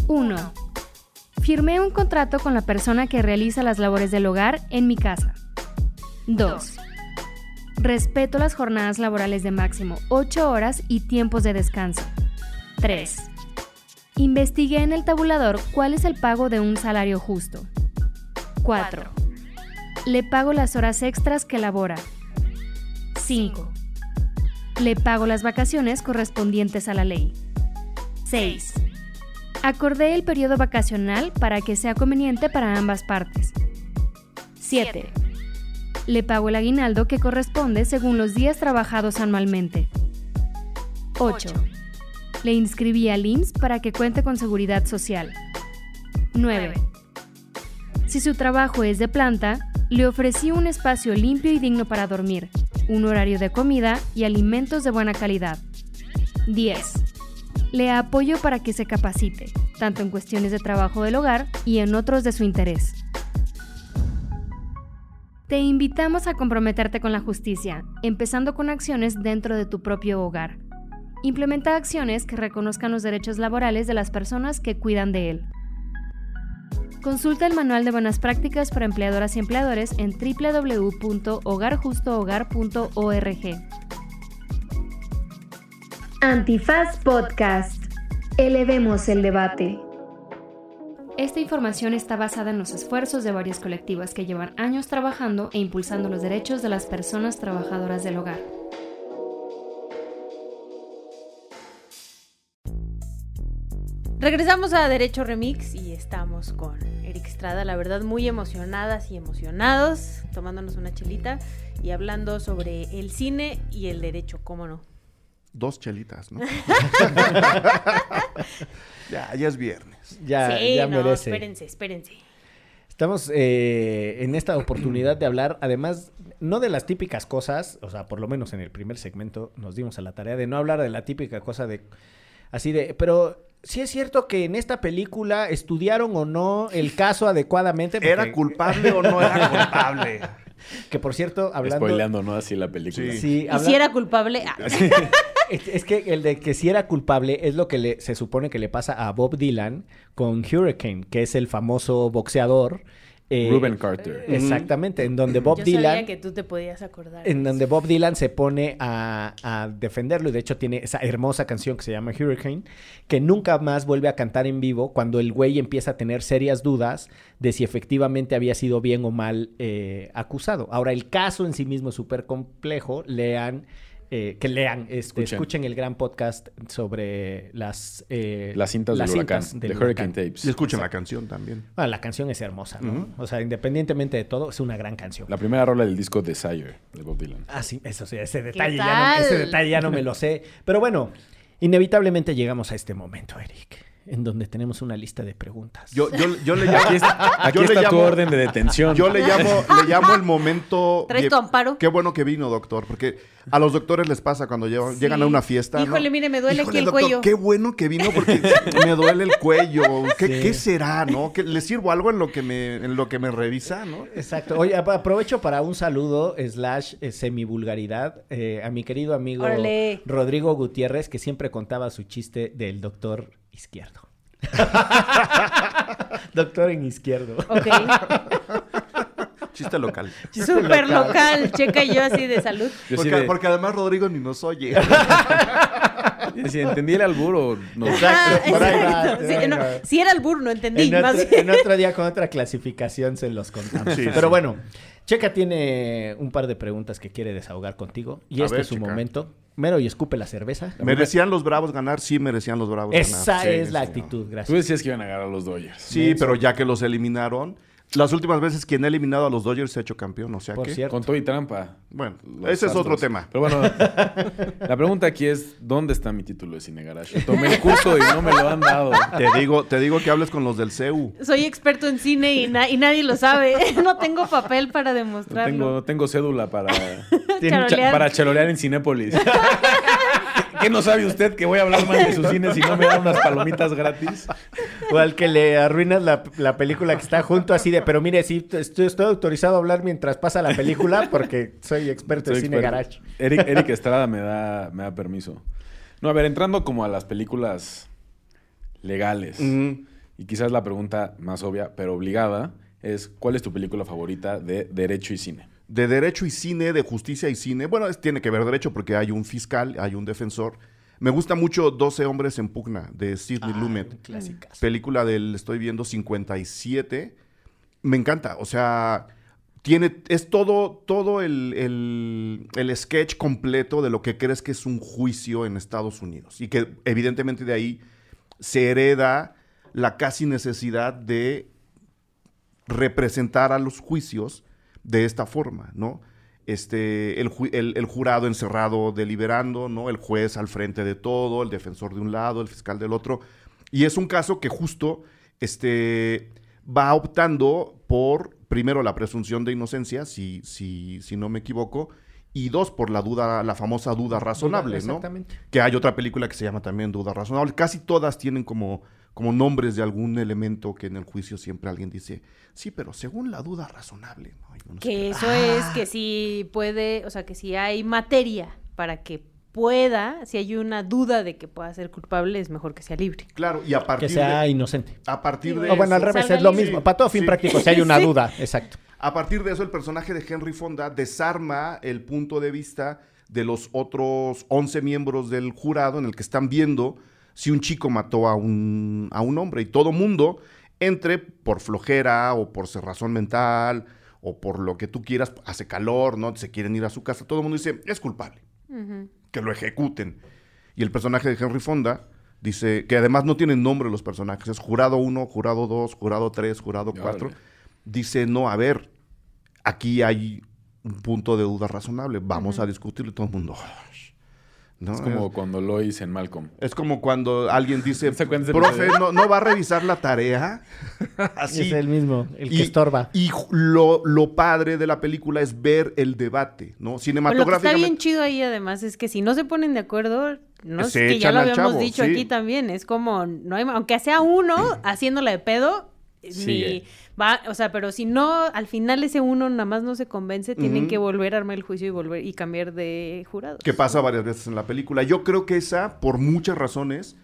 1. Firmé un contrato con la persona que realiza las labores del hogar en mi casa. 2. Respeto las jornadas laborales de máximo 8 horas y tiempos de descanso. 3. Investigué en el tabulador cuál es el pago de un salario justo. 4. Le pago las horas extras que labora. 5. Le pago las vacaciones correspondientes a la ley. 6. Acordé el periodo vacacional para que sea conveniente para ambas partes. 7. Le pago el aguinaldo que corresponde según los días trabajados anualmente. 8. Le inscribí al IMSS para que cuente con seguridad social. 9. Si su trabajo es de planta, le ofrecí un espacio limpio y digno para dormir, un horario de comida y alimentos de buena calidad. 10. Le apoyo para que se capacite, tanto en cuestiones de trabajo del hogar y en otros de su interés. Te invitamos a comprometerte con la justicia, empezando con acciones dentro de tu propio hogar. Implementa acciones que reconozcan los derechos laborales de las personas que cuidan de él. Consulta el manual de buenas prácticas para empleadoras y empleadores en www.hogarjustohogar.org. Antifaz Podcast. Elevemos el debate. Esta información está basada en los esfuerzos de varios colectivos que llevan años trabajando e impulsando los derechos de las personas trabajadoras del hogar. Regresamos a Derecho Remix y estamos con Eric Estrada, la verdad muy emocionadas y emocionados, tomándonos una chelita y hablando sobre el cine y el derecho, ¿cómo no? Dos chelitas, ¿no? [LAUGHS] ya, ya es viernes. Ya, sí, ya no, merece. espérense, espérense. Estamos eh, en esta oportunidad de hablar, además, no de las típicas cosas, o sea, por lo menos en el primer segmento nos dimos a la tarea de no hablar de la típica cosa de, así de, pero sí es cierto que en esta película estudiaron o no el caso adecuadamente. porque- ¿Era culpable o no era culpable? [LAUGHS] Que por cierto, hablando... Spoileando, ¿no? Así la película. Sí. Sí, ¿Y si era culpable? Ah, Es, es que el de que si era culpable es lo que le, se supone que le pasa a Bob Dylan con Hurricane, que es el famoso boxeador. eh, Ruben Carter. Exactamente, en donde Bob Yo Dylan... sabía que tú te podías acordar. En de donde. Bob Dylan se pone a, a defenderlo y de hecho tiene esa hermosa canción que se llama Hurricane, que nunca más vuelve a cantar en vivo cuando el güey empieza a tener serias dudas de si efectivamente había sido bien o mal eh, acusado. Ahora, el caso en sí mismo es súper complejo. Lean, eh, que lean, este, Escuchen. escuchen. el gran podcast sobre las... eh, Las cintas del huracán, cintas de Hurricane huracán. Tapes. Y escuchen la canción también. Bueno, la canción es hermosa, ¿no? O sea, independientemente de todo, es una gran canción. La primera rola del disco Desire de Bob Dylan. Ah, sí, eso sí, ese detalle, ya no, ese detalle ya no me lo sé. Pero bueno, inevitablemente llegamos a este momento, Eric, en donde tenemos una lista de preguntas. Yo, yo, yo le llamo, Aquí está, aquí yo le está tu orden de detención. Yo le llamo, [LAUGHS] le llamo el momento. ¿Traes tu amparo? Qué bueno que vino, doctor, porque a los doctores les pasa cuando llevan- Sí. llegan a una fiesta. ¿no? Híjole, mire, me duele aquí el doctor, cuello. Qué bueno que vino porque [LAUGHS] me duele el cuello. ¿Qué, Sí. qué será, no? ¿Que ¿Le sirvo algo en lo que me, en lo que me revisa, no? Exacto. Oye, ap- aprovecho para un saludo, slash eh, semivulgaridad, eh, a mi querido amigo. Rodrigo Gutiérrez, que siempre contaba su chiste del doctor izquierdo. [LAUGHS] doctor en izquierdo. Ok. Chiste local. [LAUGHS] Súper local. Checa y yo así de salud. Yo Porque, de- porque además Rodrigo ni nos oye. [LAUGHS] sí entendí el albur o no. Exacto, por ahí va, Sí, ahí no, va. si era el burno, entendí. En más otro, bien. en otro día con otra clasificación se los contamos. Sí, Pero sí. bueno, Checa tiene un par de preguntas que quiere desahogar contigo. Y A este ver, es su Checa. momento. Mero y escupe la cerveza. ¿Merecían los bravos ganar? Sí, merecían los bravos Esa ganar. Sí, es la actitud, Tú gracias. decías que iban a ganar a los Dodgers. Sí, pero ya que los eliminaron, las últimas veces quien ha eliminado a los Dodgers se ha hecho campeón, o sea Por que... cierto. Con todo y trampa. Bueno, ese es otro tema. Pero bueno, [LAUGHS] la pregunta aquí es, ¿dónde está mi título de Cine Garage? Tomé el curso y no me lo han dado. Te digo, te digo que hables con los del CEU. Soy experto en cine y, na- y nadie lo sabe. [LAUGHS] No tengo papel para No demostrarlo. tengo, no tengo cédula para, [LAUGHS] Charolear. cha- para charolear en Cinépolis. ¿Qué no sabe usted que voy a hablar mal de su cine si no me dan unas palomitas gratis? O al que le arruinas la, la película que está junto así de, pero mire, sí, estoy, estoy autorizado a hablar mientras pasa la película porque soy experto Soy en cine experto. garage. Eric, Eric Estrada me da, me da permiso. No, a ver, entrando como a las películas legales. Mm, Y quizás la pregunta más obvia, pero obligada, es ¿cuál es tu película favorita de Derecho y Cine? De derecho y cine, de justicia y cine. Bueno, es- tiene que ver derecho porque hay un fiscal, hay un defensor. Me gusta mucho 12 hombres en pugna, de Sidney Lumet. Clásicas. Película del, estoy viendo, 57. Me encanta, o sea, tiene, es todo, todo el, el- el sketch completo de lo que crees que es un juicio en Estados Unidos. Y que evidentemente de ahí se hereda la casi necesidad de representar a los juicios de esta forma, ¿no? Este, el, ju- el- el jurado encerrado deliberando, ¿no? El juez al frente de todo, el defensor de un lado, el fiscal del otro. Y es un caso que justo este, va optando por, primero, la presunción de inocencia, si, si, si no me equivoco, y dos, por la duda, la famosa duda razonable, ¿no? Exactamente. Que hay otra película que se llama también Duda Razonable. Casi todas tienen como, como nombres de algún elemento que en el juicio siempre alguien dice, sí, pero según la duda razonable. ¿no? Que eso "Ah". es que si puede, o sea, que si hay materia para que pueda, si hay una duda de que pueda ser culpable, es mejor que sea libre. Claro, y a partir Que sea de, inocente. a partir de O bueno, al eso- revés, es lo mismo. Para todo fin Sí. práctico, si hay una Sí. duda. Exacto. A partir de eso, el personaje de Henry Fonda desarma el punto de vista de los otros 11 miembros del jurado en el que están viendo si un chico mató a un, a un hombre. Y todo mundo, entre por flojera o por cerrazón mental o por lo que tú quieras, hace calor, ¿no? Se quieren ir a su casa. Todo el mundo dice, es culpable, que lo ejecuten. Y el personaje de Henry Fonda dice, que además no tienen nombre los personajes, es jurado 1, jurado 2, jurado 3, jurado 4 Órale. dice, no, a ver, aquí hay un punto de duda razonable, vamos a discutirlo y todo el mundo. "Ay", ¿no? Es como cuando Lois en Malcolm. Es como cuando alguien dice, [LAUGHS] ¿Se acuerdan de ese profe? ¿no, ¿no va a revisar la tarea? [LAUGHS] Así. Es el mismo, el que Y- estorba. Y lo, lo padre de la película es ver el debate, ¿no? Pero lo que está Cinematográficamente. bien chido ahí además es que si no se ponen de acuerdo, no es Se que ya lo habíamos chavo, dicho sí. aquí también, es como no hay aunque sea uno haciéndola de pedo, Sigue. ni va, o sea, pero si no, al final ese uno nada más no se convence, tienen que volver a armar el juicio y volver y cambiar de jurado. Que pasa varias veces en la película. Yo creo que esa, por muchas razones,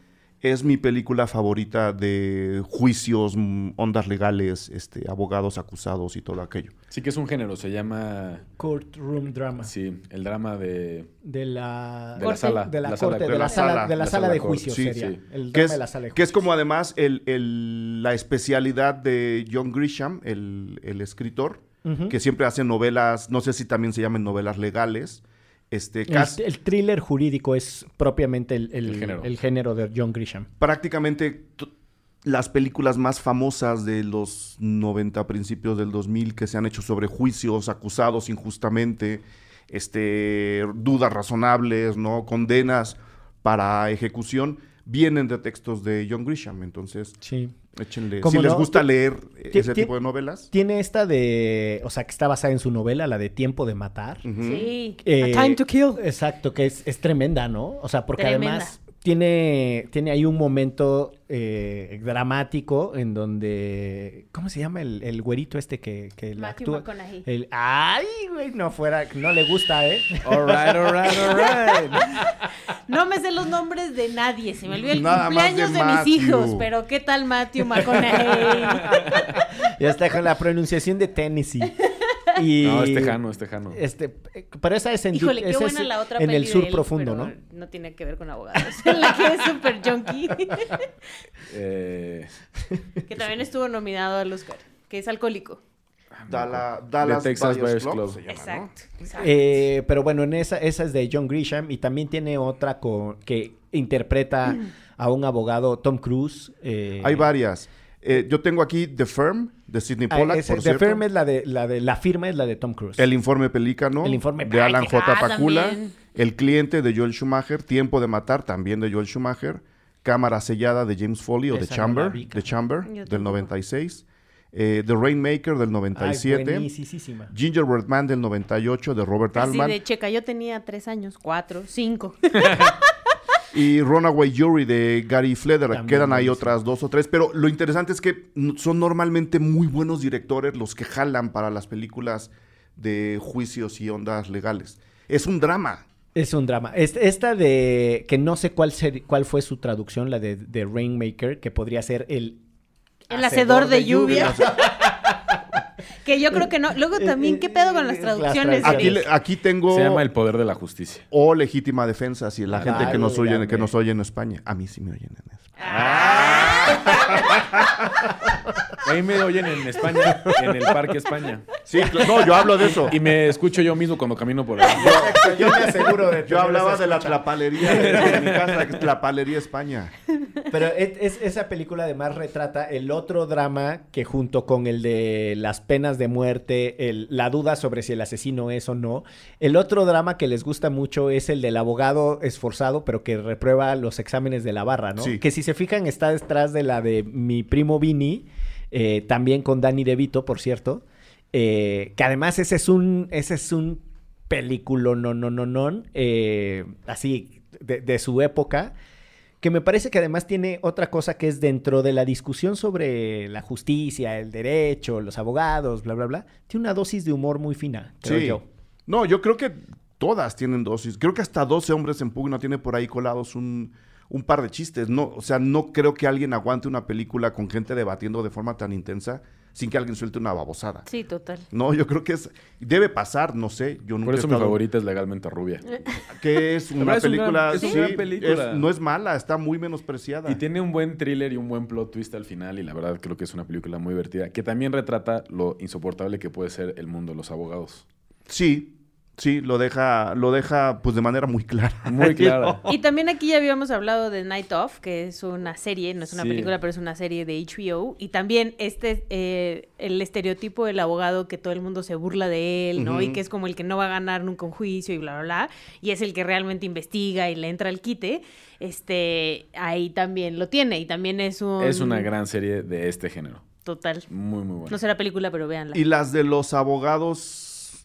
es mi película favorita de juicios, mm, ondas legales, este, abogados acusados y todo aquello. Sí que es un género, se llama... Courtroom drama. Sí, el drama de... De la... De la sala. De la, corte, de la la sala, de la La sala sala de juicio Sí, sería. sí. El Que drama es, de la sala de que es juicio. como además el- el- la especialidad de John Grisham, el, el escritor, que siempre hace novelas, no sé si también se llaman novelas legales. Este, El, casi- el thriller jurídico es propiamente el, el- El género. el género de John Grisham. prácticamente las películas más famosas de los 90, principios del 2000, que se han hecho sobre juicios, acusados injustamente, este, dudas razonables, ¿no? Condenas para ejecución, vienen de textos de John Grisham. Entonces, Sí. Échenle. ¿Cómo Si les no? gusta leer ese ti- tipo de novelas. Tiene esta de... O sea, que está basada en su novela, la de Tiempo de Matar. Sí. Eh, A time to kill. Exacto, que es, es tremenda, ¿no? O sea, porque Tremenda. además tiene, tiene ahí un momento eh, dramático en donde... ¿Cómo se llama el, el güerito este que, que la actúa? El, ay, güey, no fuera... No le gusta, ¿eh? All right, all right, all right. [LAUGHS] No me sé los nombres de nadie, se me olvidó el Nada cumpleaños de de, mis hijos, pero ¿qué tal Matthew McConaughey? [LAUGHS] Ya está con la pronunciación de Tennessee. Y, No, es tejano, es tejano. Este, pero esa es en, Híjole, qué esa es buena la otra en peli el de sur él, profundo, ¿no? No tiene que ver con abogados. [LAUGHS] la que es súper junkie. [LAUGHS] Eh, que también estuvo nominado al Oscar, que es alcohólico. Dala- Dallas Texas Buyers Buyers Club, Club. se llama, ¿no? Exacto. Eh, pero bueno, en esa, esa es de John Grisham y también tiene otra con, que interpreta a un abogado, Tom Cruise. eh, Hay varias. Eh, yo tengo aquí The Firm, de Sidney ah, Pollack, ese- por The cierto. Firm es la de, la de, la firma es la de Tom Cruise. El informe Pelícano El informe- de Alan J. ah, Pakula. también. El cliente de Joel Schumacher. Tiempo de matar también de Joel Schumacher. Cámara sellada de James Foley o The Chamber, The. Chamber del tampoco. 96. Eh, The Rainmaker del Ay, 97. buenísima. Gingerbread Man del 98 de Robert Así Altman. de checa, yo tenía tres años, cuatro, cinco. [LAUGHS] Y Runaway Jury de Gary Fleder. También Quedan ahí otras dos o tres. Pero lo interesante es que son normalmente muy buenos directores los que jalan para las películas de juicios y ondas legales. Es un drama. Es un drama. Es- Esta de que no sé cuál ser- cuál fue su traducción, la de, de Rainmaker, que podría ser el El hacedor de lluvia. [LAUGHS] que yo creo que no. Luego también, ¿qué pedo con las traducciones? Aquí, tengo se llama El Poder de la Justicia. o legítima defensa si la gente que nos oye que nos oye en España. A mí sí me oyen en España. Ahí me oyen en España, en el Parque España. Sí, no, yo hablo de eso. Y me escucho yo mismo cuando camino por ahí. Yo me aseguro de Yo hablaba de la tlapalería de mi casa, que es Tlapalería España. Pero es, es- esa película además retrata el otro drama que junto con el de las penas de muerte, el- la duda sobre si el asesino es o no, el otro drama que les gusta mucho es el del abogado esforzado pero que reprueba los exámenes de la barra, ¿no? Sí. Que si se fijan está detrás de la de mi primo Vini, eh, también con Danny DeVito, por cierto, eh, que además ese es un, ese es un película, no, no, no, no, eh, así de, de su época que me parece que además tiene otra cosa que es dentro de la discusión sobre la justicia, el derecho, los abogados, bla, bla, bla, tiene una dosis de humor muy fina, creo Sí. yo. No, yo creo que todas tienen dosis. Creo que hasta 12 hombres en pugna tiene por ahí colados un, un par de chistes. No, o sea, no creo que alguien aguante una película con gente debatiendo de forma tan intensa sin que alguien suelte una babosada. Sí, total. No, yo creo que es debe pasar, no sé. Yo nunca Por he eso mi favorita es Legalmente Rubia. [LAUGHS] que es una es película, es una sí, gran película. es- no es mala, está muy menospreciada. Y tiene un buen thriller y un buen plot twist al final y la verdad creo que es una película muy divertida que también retrata lo insoportable que puede ser el mundo de los abogados. Sí, sí, lo deja, lo deja pues de manera muy clara. Muy [LAUGHS] clara. Y también aquí ya habíamos hablado de Night Of, que es una serie, no es una Sí. película, pero es una serie de HBO. Y también este, eh, el estereotipo del abogado que todo el mundo se burla de él, ¿no? Y que es como el que no va a ganar nunca un juicio y bla, bla, bla. Y es el que realmente investiga y le entra al quite. Este, ahí también lo tiene. Y también es un... Es una gran serie de este género. Total. Muy, muy buena. No será película, pero véanla. Y las de los abogados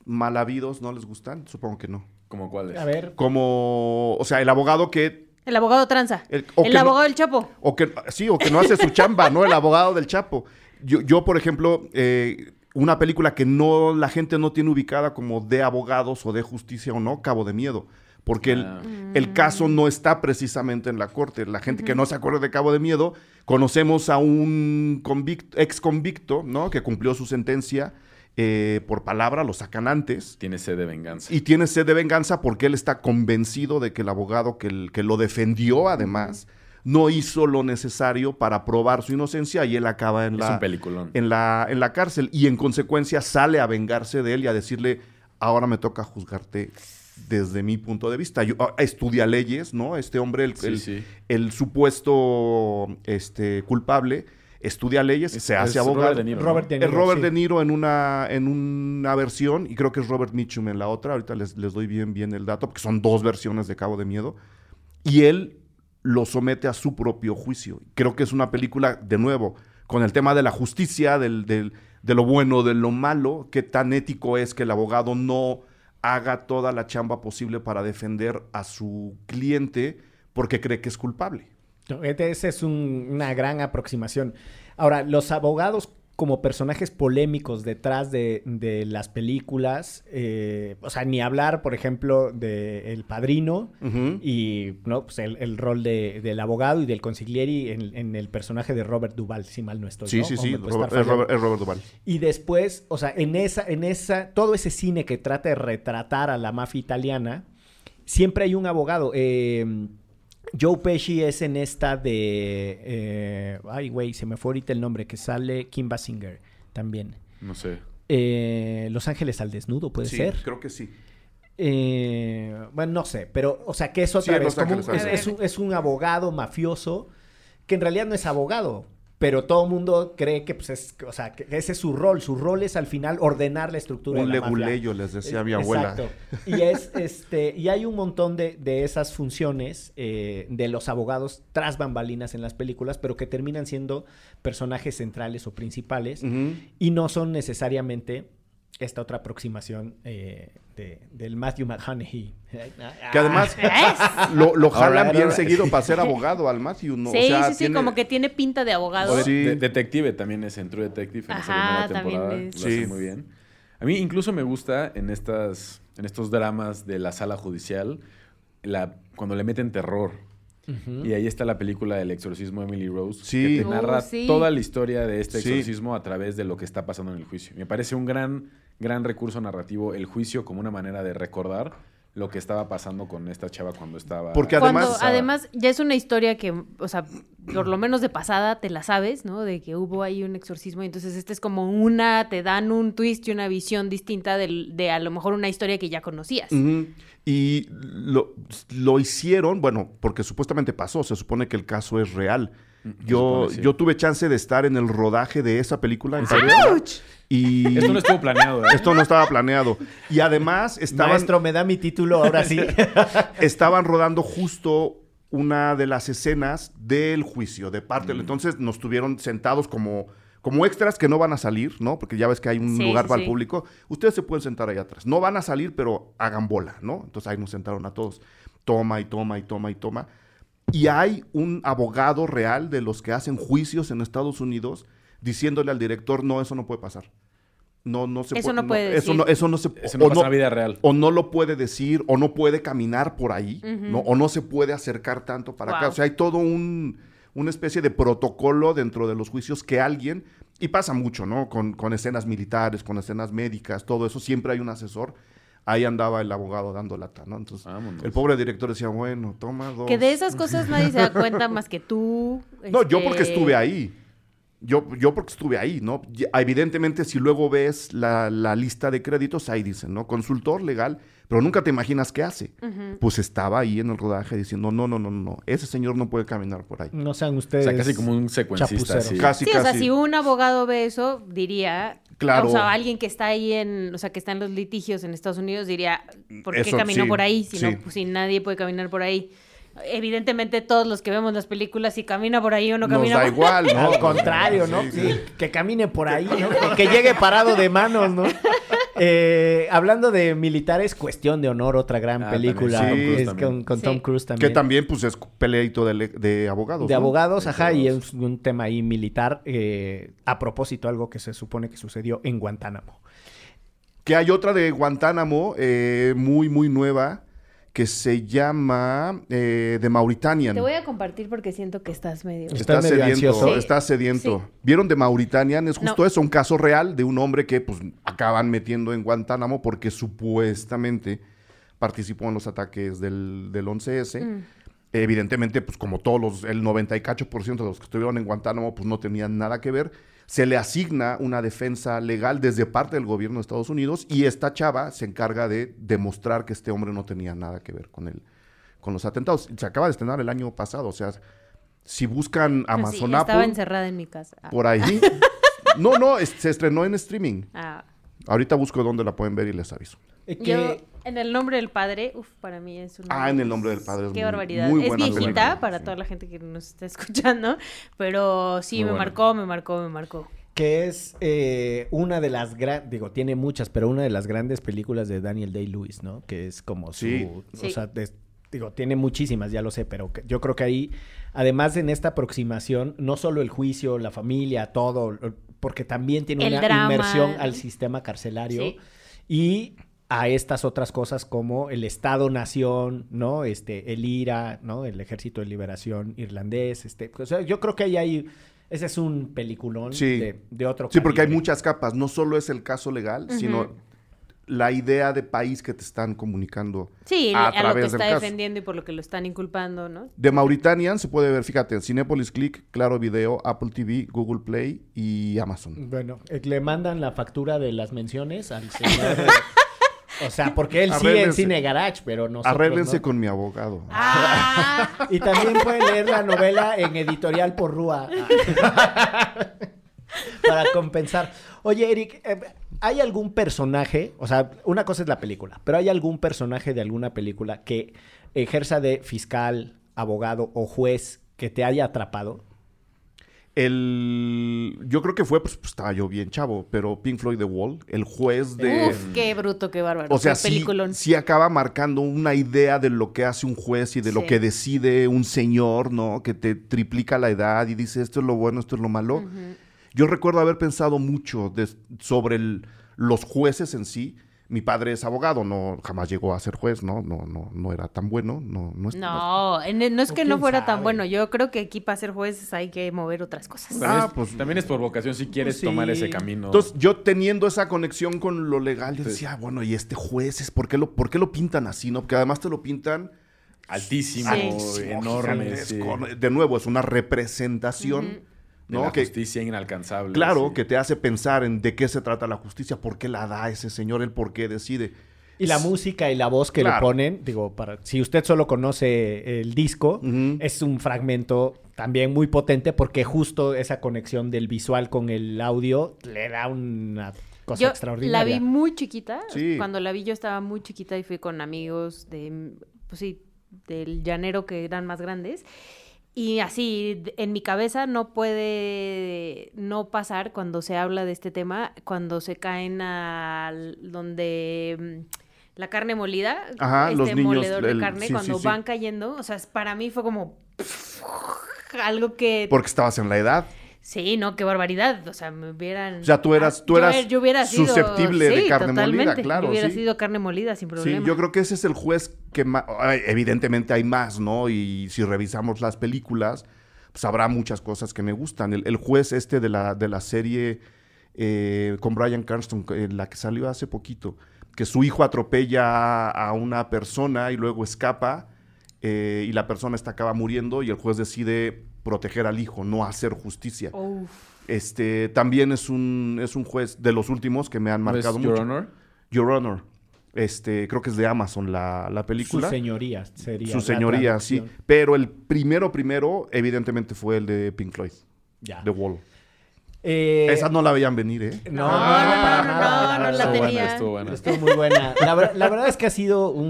mal habidos, ¿no les gustan? Supongo que no. ¿Cómo cuál es? A ver, Como, o sea, el abogado que, El abogado tranza. El- El, o no- abogado del Chapo. o que, sí, o que no hace su chamba, ¿no? El abogado del Chapo. yo, yo, por ejemplo, eh, una película que no la gente no tiene ubicada como de abogados o de justicia o no, Cabo de Miedo. Porque el, Ah. el caso no está precisamente en la corte. La gente que no se acuerda de Cabo de Miedo, conocemos a un convicto, ex convicto, ¿no? Que cumplió su sentencia eh, por palabra, lo sacan antes. Tiene sed de venganza. Y tiene sed de venganza porque él está convencido de que el abogado que, el- que lo defendió, además, no hizo lo necesario para probar su inocencia y él acaba en es la, en la, en la cárcel. Y en consecuencia sale a vengarse de él y a decirle, ahora me toca juzgarte desde mi punto de vista. Yo, ah, estudia leyes, ¿no? Este hombre, el, Sí, el- sí. el supuesto este, culpable, estudia leyes, se hace Es abogado. Robert De Niro, ¿no? Robert De Es Niro, Robert sí. De Niro en una, en una versión y creo que es Robert Mitchum en la otra. Ahorita les, les doy bien, bien el dato porque son dos versiones de Cabo de Miedo. Y él lo somete a su propio juicio. Creo que es una película, de nuevo, con el tema de la justicia, del, del- de lo bueno, de lo malo, qué tan ético es que el abogado no haga toda la chamba posible para defender a su cliente porque cree que es culpable. No, este- Esa es un- una gran aproximación. Ahora, los abogados como personajes polémicos detrás de, de las películas, eh, o sea, ni hablar, por ejemplo, de El Padrino y ¿no? pues el, el rol de- del abogado y del consiglieri en, en el personaje de Robert Duvall, si mal no estoy. Sí, ¿no? sí, sí, Robert- es, fallando. Robert, es Robert Duvall. Y después, o sea, en esa, en esa, todo ese cine que trata de retratar a la mafia italiana, siempre hay un abogado. Eh, Joe Pesci es en esta de, eh, ay güey, se me fue ahorita el nombre, que sale Kim Basinger también. No sé. Eh, Los Ángeles al desnudo, puede Sí, ser. creo que sí. Eh, bueno, no sé, pero, o sea, que es otra Sí, vez, como es un, es un abogado mafioso que en realidad no es abogado, pero todo el mundo cree que, pues, es, o sea, que ese es su rol. Su rol es al final ordenar la estructura Un de la leguleyo, les decía mi abuela. Exacto. Y es [LAUGHS] este y hay un montón de, de esas funciones eh, de los abogados tras bambalinas en las películas, pero que terminan siendo personajes centrales o principales y no son necesariamente esta otra aproximación eh, de- del Matthew McConaughey. Que además [LAUGHS] lo, lo jalan bien seguido para ser abogado al Matthew, ¿no? sí, O sea, sí, sí, tiene- como que tiene pinta de abogado. O de- Sí. de- detective también es en True Detective en esa Ajá, primera también temporada. es. Lo hace Sí. muy bien. A mí incluso me gusta en estas en estos dramas de la sala judicial la, cuando le meten terror. Y ahí está la película del exorcismo de Emily Rose, Sí. que te Oh, narra sí. toda la historia de este Sí. exorcismo a través de lo que está pasando en el juicio. Me parece un gran, gran recurso narrativo el juicio como una manera de recordar lo que estaba pasando con esta chava cuando estaba... Porque Cuando además- además ya es una historia que, o sea, por lo menos de pasada te la sabes, ¿no? De que hubo ahí un exorcismo y entonces este es como una, te dan un twist y una visión distinta del- de, a lo mejor una historia que ya conocías. Y lo, lo hicieron, bueno, porque supuestamente pasó, se supone que el caso es real. Yo, yo tuve chance de estar en el rodaje de esa película en y Esto no estuvo planeado, ¿eh? esto no estaba planeado. Y además estaban, Maestro, me da mi título ahora sí. [LAUGHS] estaban rodando justo una de las escenas del juicio, de parte. Entonces nos tuvieron sentados como, como extras que no van a salir, ¿no? Porque ya ves que hay un Sí, lugar sí, para sí. el público. Ustedes se pueden sentar ahí atrás. No van a salir, pero hagan bola, ¿no? Entonces ahí nos sentaron a todos. Toma y toma y toma y toma. Y hay un abogado real de los que hacen juicios en Estados Unidos diciéndole al director, no, eso no puede pasar. No, no se Eso puede. no puede eso decir. no, eso no se Eso no o pasa en la vida real. o no lo puede decir, o no puede caminar por ahí, ¿no? O no se puede acercar tanto para acá. O sea, hay todo un, una especie de protocolo dentro de los juicios que alguien, y pasa mucho, ¿no? Con, con escenas militares, con escenas médicas, todo eso, siempre hay un asesor. Ahí andaba el abogado dando lata, ¿no? Entonces, Vámonos. el pobre director decía, bueno, toma dos. Que de esas cosas nadie se da [LAUGHS] cuenta más que tú. No, yo este, porque estuve ahí. Yo, yo porque estuve ahí, ¿no? Y- Evidentemente, si luego ves la, la lista de créditos, ahí dicen, ¿no? Consultor legal, pero nunca te imaginas qué hace. Pues estaba ahí en el rodaje diciendo, no, no, no, no, no, ese señor no puede caminar por ahí. No sean O ustedes. sea, casi como un secuencista. así. Casi, Sí, o sea, si un abogado ve eso, diría. Claro. O sea, alguien que está ahí en. O sea, que está en los litigios en Estados Unidos diría, ¿por qué Eso, caminó sí, por ahí? Si, sí. no, pues, si nadie puede caminar por ahí. Evidentemente, todos los que vemos las películas, si camina por ahí o no Nos camina da por igual, ¿no? Al contrario, ¿no? Sí, Sí, que camine por ahí, ¿no? [LAUGHS] Que llegue parado de manos, ¿no? Eh, hablando de militares, Cuestión de Honor, otra gran Ah, película también, sí. es con, con Sí. Tom Cruise Que también. también, pues, es peleito de, abogados. De ¿no? abogados, ajá, y es un tema ahí militar. eh, a propósito, algo que se supone que sucedió en Guantánamo. Que hay otra de Guantánamo, eh, muy, muy nueva, que se llama eh, The Mauritanian. Te voy a compartir porque siento que estás medio... Está Está medio sediento. Sí. está sediento. Sí. ¿Vieron de Mauritanian? Es justo No. eso, un caso real de un hombre que pues acaban metiendo en Guantánamo porque supuestamente participó en los ataques del, del 11S. Mm. Evidentemente, pues como todos los, el 98% de los que estuvieron en Guantánamo, pues no tenían nada que ver. Se le asigna una defensa legal desde parte del gobierno de Estados Unidos y esta chava se encarga de demostrar que este hombre no tenía nada que ver con el, con los atentados. Se acaba de estrenar el año pasado, o sea, si buscan sí, Amazon estaba encerrada en mi casa. Ah. por ahí. [LAUGHS] No, no, es- se estrenó en streaming. Ah. Ahorita busco dónde la pueden ver y les aviso. Eh, que- Yo, en el nombre del padre, uf, para mí es una... Ah, en el nombre del padre es Qué muy- barbaridad. muy es viejita película, para sí. toda la gente que nos está escuchando, pero sí, Muy me marcó, me marcó, me marcó. que es eh, una de las grandes, digo, tiene muchas, pero una de las grandes películas de Daniel Day-Lewis, ¿no? Que es como su, Sí. o Sí. sea, des- digo, tiene muchísimas, ya lo sé, pero que- yo creo que ahí, además en esta aproximación, no solo el juicio, la familia, todo, porque también tiene El una drama. inmersión al sistema carcelario Sí. y a estas otras cosas como el Estado-Nación, ¿no? Este, el IRA, ¿no? El Ejército de Liberación Irlandés, este, o sea, yo creo que ahí hay, ese es un peliculón Sí. de, de otro Sí, porque hay muchas capas. No solo es el caso legal, sino la idea de país que te están comunicando Sí, a, a, lo que través está del caso. defendiendo y por lo que lo están inculpando, ¿no? De Mauritanian se puede ver, fíjate, en Cinepolis Click, Claro Video, Apple TV, Google Play y Amazon. Bueno, eh, le mandan la factura de las menciones al [LAUGHS] señor. O sea, porque él sí en. Cine Garage, pero nosotros Arréglense no. con mi abogado. Ah, Y también pueden leer la novela en editorial por Rúa. [LAUGHS] Para compensar. Oye, Eric, eh, ¿hay algún personaje? O sea, una cosa es la película, pero ¿hay algún personaje de alguna película que ejerza de fiscal, abogado o juez que te haya atrapado? El, yo creo que fue, pues, pues, estaba yo bien chavo, pero Pink Floyd The Wall, el juez de... Uf, qué bruto, qué bárbaro. O sea, sí, sí acaba marcando una idea de lo que hace un juez y de lo que decide un señor, ¿no? Que te triplica la edad y dice esto es lo bueno, esto es lo malo. Yo recuerdo haber pensado mucho de- sobre el- los jueces en sí. Mi padre es abogado, no jamás llegó a ser juez, ¿no? No, no, no era tan bueno, no, no es- No, en- no es ¿O que no fuera sabe? tan bueno. Yo creo que aquí para ser jueces hay que mover otras cosas. También, Ah, es, pues- también es por vocación si quieres Pues sí. tomar ese camino. Entonces, yo teniendo esa conexión con lo legal, yo Sí. decía, bueno, y este juez es, ¿por qué lo, por qué lo pintan así, no? Porque además te lo pintan altísimo, Sí. altísimo, enorme. sí. De nuevo, es una representación. De ¿no? la Que, justicia inalcanzable. claro, sí. que te hace pensar en de qué se trata la justicia, por qué la da ese señor, el por qué decide. Y la música y la voz que Claro. le ponen, digo, para si usted solo conoce el disco, es un fragmento también muy potente porque justo esa conexión del visual con el audio le da una cosa Yo extraordinaria. la vi muy chiquita. Sí. Cuando la vi yo estaba muy chiquita y fui con amigos de, pues sí, del llanero que eran más grandes. Y así, en mi cabeza no puede no pasar cuando se habla de este tema, cuando se caen al donde mm, la carne molida, Ajá, este los niños, moledor de carne, sí, cuando sí, sí. van cayendo, o sea, para mí fue como [LAUGHS] algo que Porque estabas en la edad. Sí, no, qué barbaridad. O sea, me hubieran. O sea, tú eras- Ah, tú eras er- yo hubiera sido- susceptible de carne molida, claro, Yo hubiera sí. sido carne molida sin problema. Sí, yo creo que ese es el juez que más... Evidentemente hay más, ¿no? Y si revisamos las películas, pues habrá muchas cosas que me gustan. El, el juez este de la, de la serie eh, con Brian Cranston, eh, la que salió hace poquito, que su hijo atropella a una persona y luego escapa eh, y la persona esta acaba muriendo y el juez decide proteger al hijo, no hacer justicia. Uf. Este también es un, es un juez de los últimos que me han ¿No es marcado Your mucho. Honor? Your Honor. Este, creo que es de Amazon la, la Su película. señoría sería. Su la señoría, sí. Pero el primero, primero, evidentemente fue el de Pink Floyd, Ya. The Wall. Eh, Esa no la veían venir, ¿eh? No, No, no, no, para no, nada. no, no la Estuvo buena, tenía. estuvo buena. Estuvo muy buena. [LAUGHS] La, ver- la verdad es que ha sido un,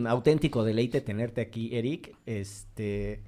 un auténtico deleite tenerte aquí, Eric. Este,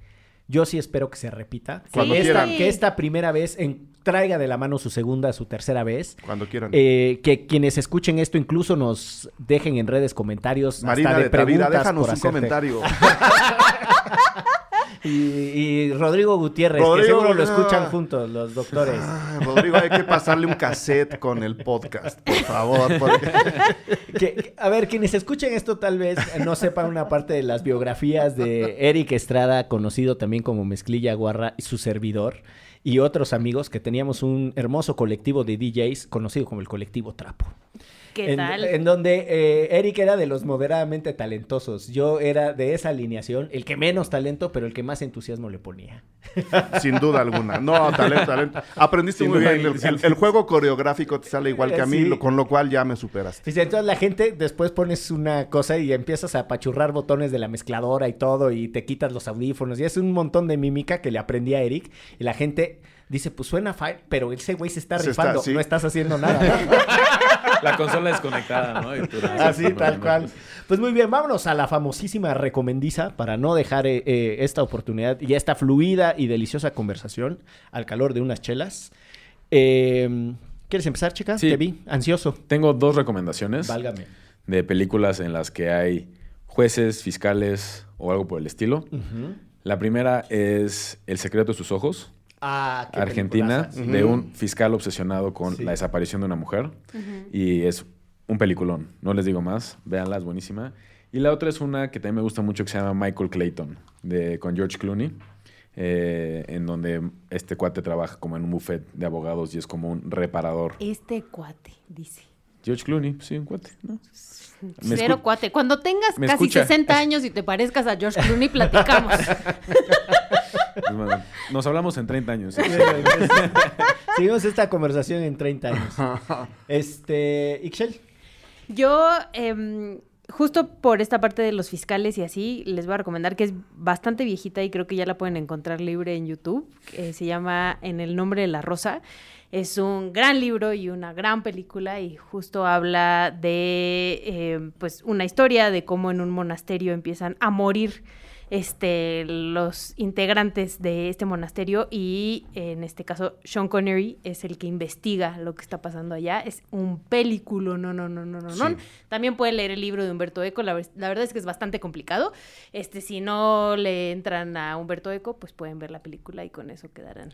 Yo sí espero que se repita. Cuando que, esta, quieran. que esta primera vez en- traiga de la mano su segunda, su tercera vez. Cuando quieran. Eh, que quienes escuchen esto incluso nos dejen en redes comentarios Marina hasta de, de Tavira, déjanos por un hacerte. comentario. [LAUGHS] [LAUGHS] Y, y Rodrigo Gutiérrez, que Rodrigo, seguro lo ah. escuchan juntos los doctores. Ay, Rodrigo, hay que pasarle un cassette con el podcast, por favor. porque- [LAUGHS] Que- que- a ver, quienes escuchen esto tal vez no sepan una parte de las biografías de Eric Estrada, conocido también como Mezclilla Guarra, y su servidor, y otros amigos que teníamos un hermoso colectivo de DJs conocido como el colectivo Trapo. ¿Qué en, tal? en donde eh, Eric era de los moderadamente talentosos. Yo era de esa alineación, el que menos talento, pero el que más entusiasmo le ponía. [LAUGHS] Sin duda alguna. No, talento, talento. Aprendiste Sin muy bien. El, juego coreográfico te sale igual que a mí, Sí. lo- con lo cual ya me superaste. Fíjate, entonces la gente después pones una cosa y empiezas a apachurrar botones de la mezcladora y todo y te quitas los audífonos y es un montón de mímica que le aprendí a Eric y la gente dice, pues suena fine, pero ese güey se está Se está, rifando, sí. no estás haciendo [LAUGHS] nada. La consola desconectada, ¿no? Así, bueno, tal cual. pues, muy bien, vámonos a la famosísima recomendiza para no dejar eh, eh, esta oportunidad y esta fluida y deliciosa conversación al calor de unas chelas. Eh, ¿Quieres empezar, chica? Sí. Te vi, ansioso. Tengo dos recomendaciones Válgame. de películas en las que hay jueces, fiscales o algo por el estilo. La primera es El secreto de sus ojos, Ah, Argentina, peliculaza. de un fiscal obsesionado con Sí. la desaparición de una mujer. Y es un peliculón, no les digo más, véanla, es buenísima. Y la otra es una que también me gusta mucho que se llama Michael Clayton, de, con George Clooney, eh, en donde este cuate trabaja como en un buffet de abogados y es como un reparador. Este cuate, dice. George Clooney, sí, un cuate, ¿no? Me Cero cuate. Cuando tengas casi escucha. 60 años y te parezcas a George Clooney, platicamos. [LAUGHS] [LAUGHS] Pues, nos hablamos en 30 años. ¿sí? Seguimos esta conversación en 30 años. [LAUGHS] Este, Ixchel. Yo, em, justo por esta parte de los fiscales y así, les voy a recomendar que es bastante viejita y creo que ya la pueden encontrar libre en YouTube. que se llama En el nombre de la rosa. Es un gran libro y una gran película y justo habla de em, pues una historia de cómo en un monasterio empiezan a morir este, los integrantes de este monasterio y en este caso Sean Connery es el que investiga lo que está pasando allá. Es un película, no, no, no, no, no, no. Sí. También pueden leer el libro de Humberto Eco, la, ver- la verdad es que es bastante complicado. Este, si no le entran a Humberto Eco, pues pueden ver la película y con eso quedarán.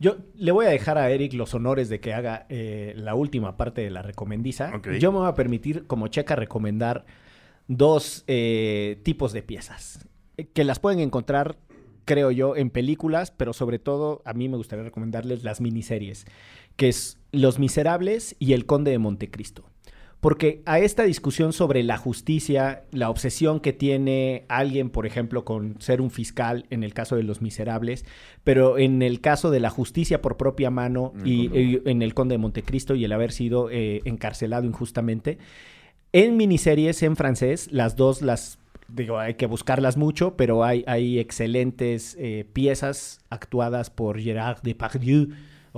Yo le voy a dejar a Eric los honores de que haga eh, la última parte de la recomendiza. Yo me voy a permitir, como checa, recomendar dos eh, tipos de piezas que las pueden encontrar, creo yo, en películas, pero sobre todo a mí me gustaría recomendarles las miniseries, que es Los Miserables y El Conde de Montecristo. Porque a esta discusión sobre la justicia, la obsesión que tiene alguien, por ejemplo, con ser un fiscal en el caso de los miserables, pero en el caso de la justicia por propia mano y en el Conde de Montecristo y el haber sido eh, encarcelado injustamente, en miniseries en francés, las dos las digo, hay que buscarlas mucho, pero hay, hay excelentes eh, piezas actuadas por Gérard Depardieu,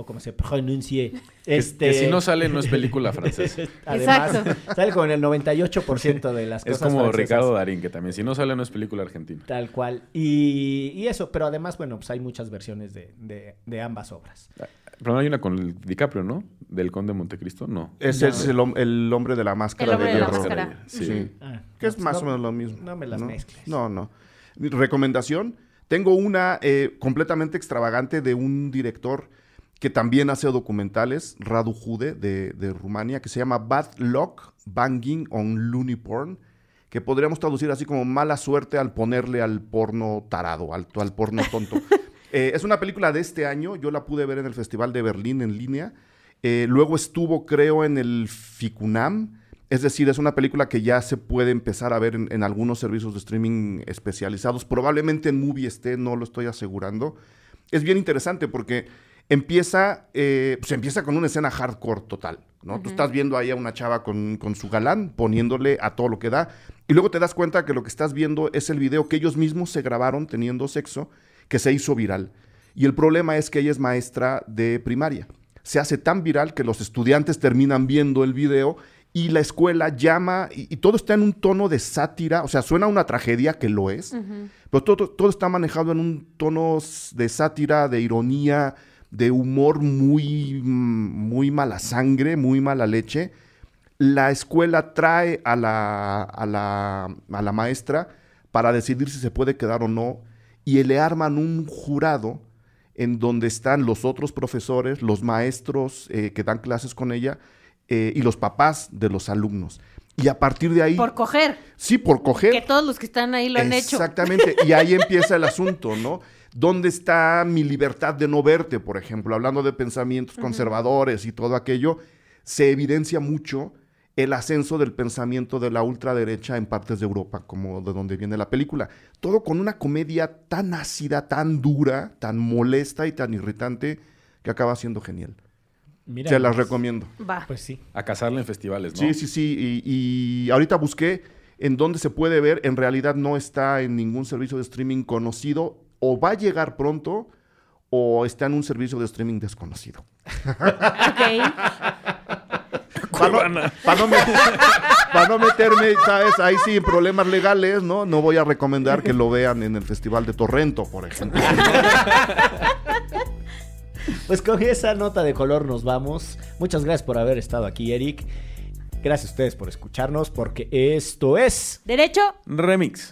o como se pronuncie. Que- Este... Que si no sale, no es película [LAUGHS] francesa. Además, Exacto. sale con el 98% de las [LAUGHS] Es cosas como francesas. Ricardo Darín, que también si no sale, no es película argentina. Tal cual. Y, y eso, pero además, bueno, pues hay muchas versiones de, de- de ambas obras. Pero no hay una con el DiCaprio, ¿no? Del Conde de Montecristo, no. Ese es el, el hombre de la máscara El hombre de de la máscara. Sí. Sí. Ah, Que es pues más no- o menos lo mismo. No me las mezcles. No, no. Mi recomendación, tengo una eh, completamente extravagante de un director que también hace documentales, Radu Jude, de, de Rumania, que se llama Bad Luck Banging on Looney Porn, que podríamos traducir así como mala suerte al ponerle al porno tarado, al, al porno tonto. [LAUGHS] Eh, es una película de este año, yo la pude ver en el Festival de Berlín en línea. Eh, luego estuvo, creo, en el FICUNAM. Es decir, es una película que ya se puede empezar a ver en, en algunos servicios de streaming especializados. Probablemente en Movie esté, no lo estoy asegurando. Es bien interesante porque empieza, eh, pues empieza con una escena hardcore total, ¿no? Tú estás viendo ahí a una chava con, con su galán poniéndole a todo lo que da y luego te das cuenta que lo que estás viendo es el video que ellos mismos se grabaron teniendo sexo que se hizo viral. Y el problema es que ella es maestra de primaria. Se hace tan viral que los estudiantes terminan viendo el video y la escuela llama, y, y todo está en un tono de sátira, o sea, suena a una tragedia que lo es, pero todo, todo está manejado en un tono de sátira, de ironía, de humor muy, muy mala sangre, muy mala leche. La escuela trae a la, a la, a la maestra para decidir si se puede quedar o no, y le arman un jurado en donde están los otros profesores, los maestros eh, que dan clases con ella eh, y los papás de los alumnos. Y a partir de ahí... Por coger. sí, por coger. Que todos los que están ahí lo han hecho. Exactamente, y ahí [LAUGHS] empieza el asunto, ¿no? ¿Dónde está mi libertad de no verte, por ejemplo? Hablando de pensamientos conservadores y todo aquello, se evidencia mucho el ascenso del pensamiento de la ultraderecha en partes de Europa, como de donde viene la película. Todo con una comedia tan ácida, tan dura, tan molesta y tan irritante que acaba siendo genial. Mira, Se las pues, recomiendo. Va. Pues sí. A cazarla en festivales, ¿no? Sí, sí, sí. Y, y ahorita busqué en dónde se puede ver. En realidad no está en ningún servicio de streaming conocido. O va a llegar pronto o está en un servicio de streaming desconocido. Ok. Para no, pa' no met- pa' no meterme, ¿sabes? Ahí sí, en problemas legales, ¿no? No voy a recomendar que lo vean en el Festival de Torrento, por ejemplo. Pues con esa nota de color nos vamos. Muchas gracias por haber estado aquí, Eric. Gracias a ustedes por escucharnos, porque esto es. Derecho. Remix.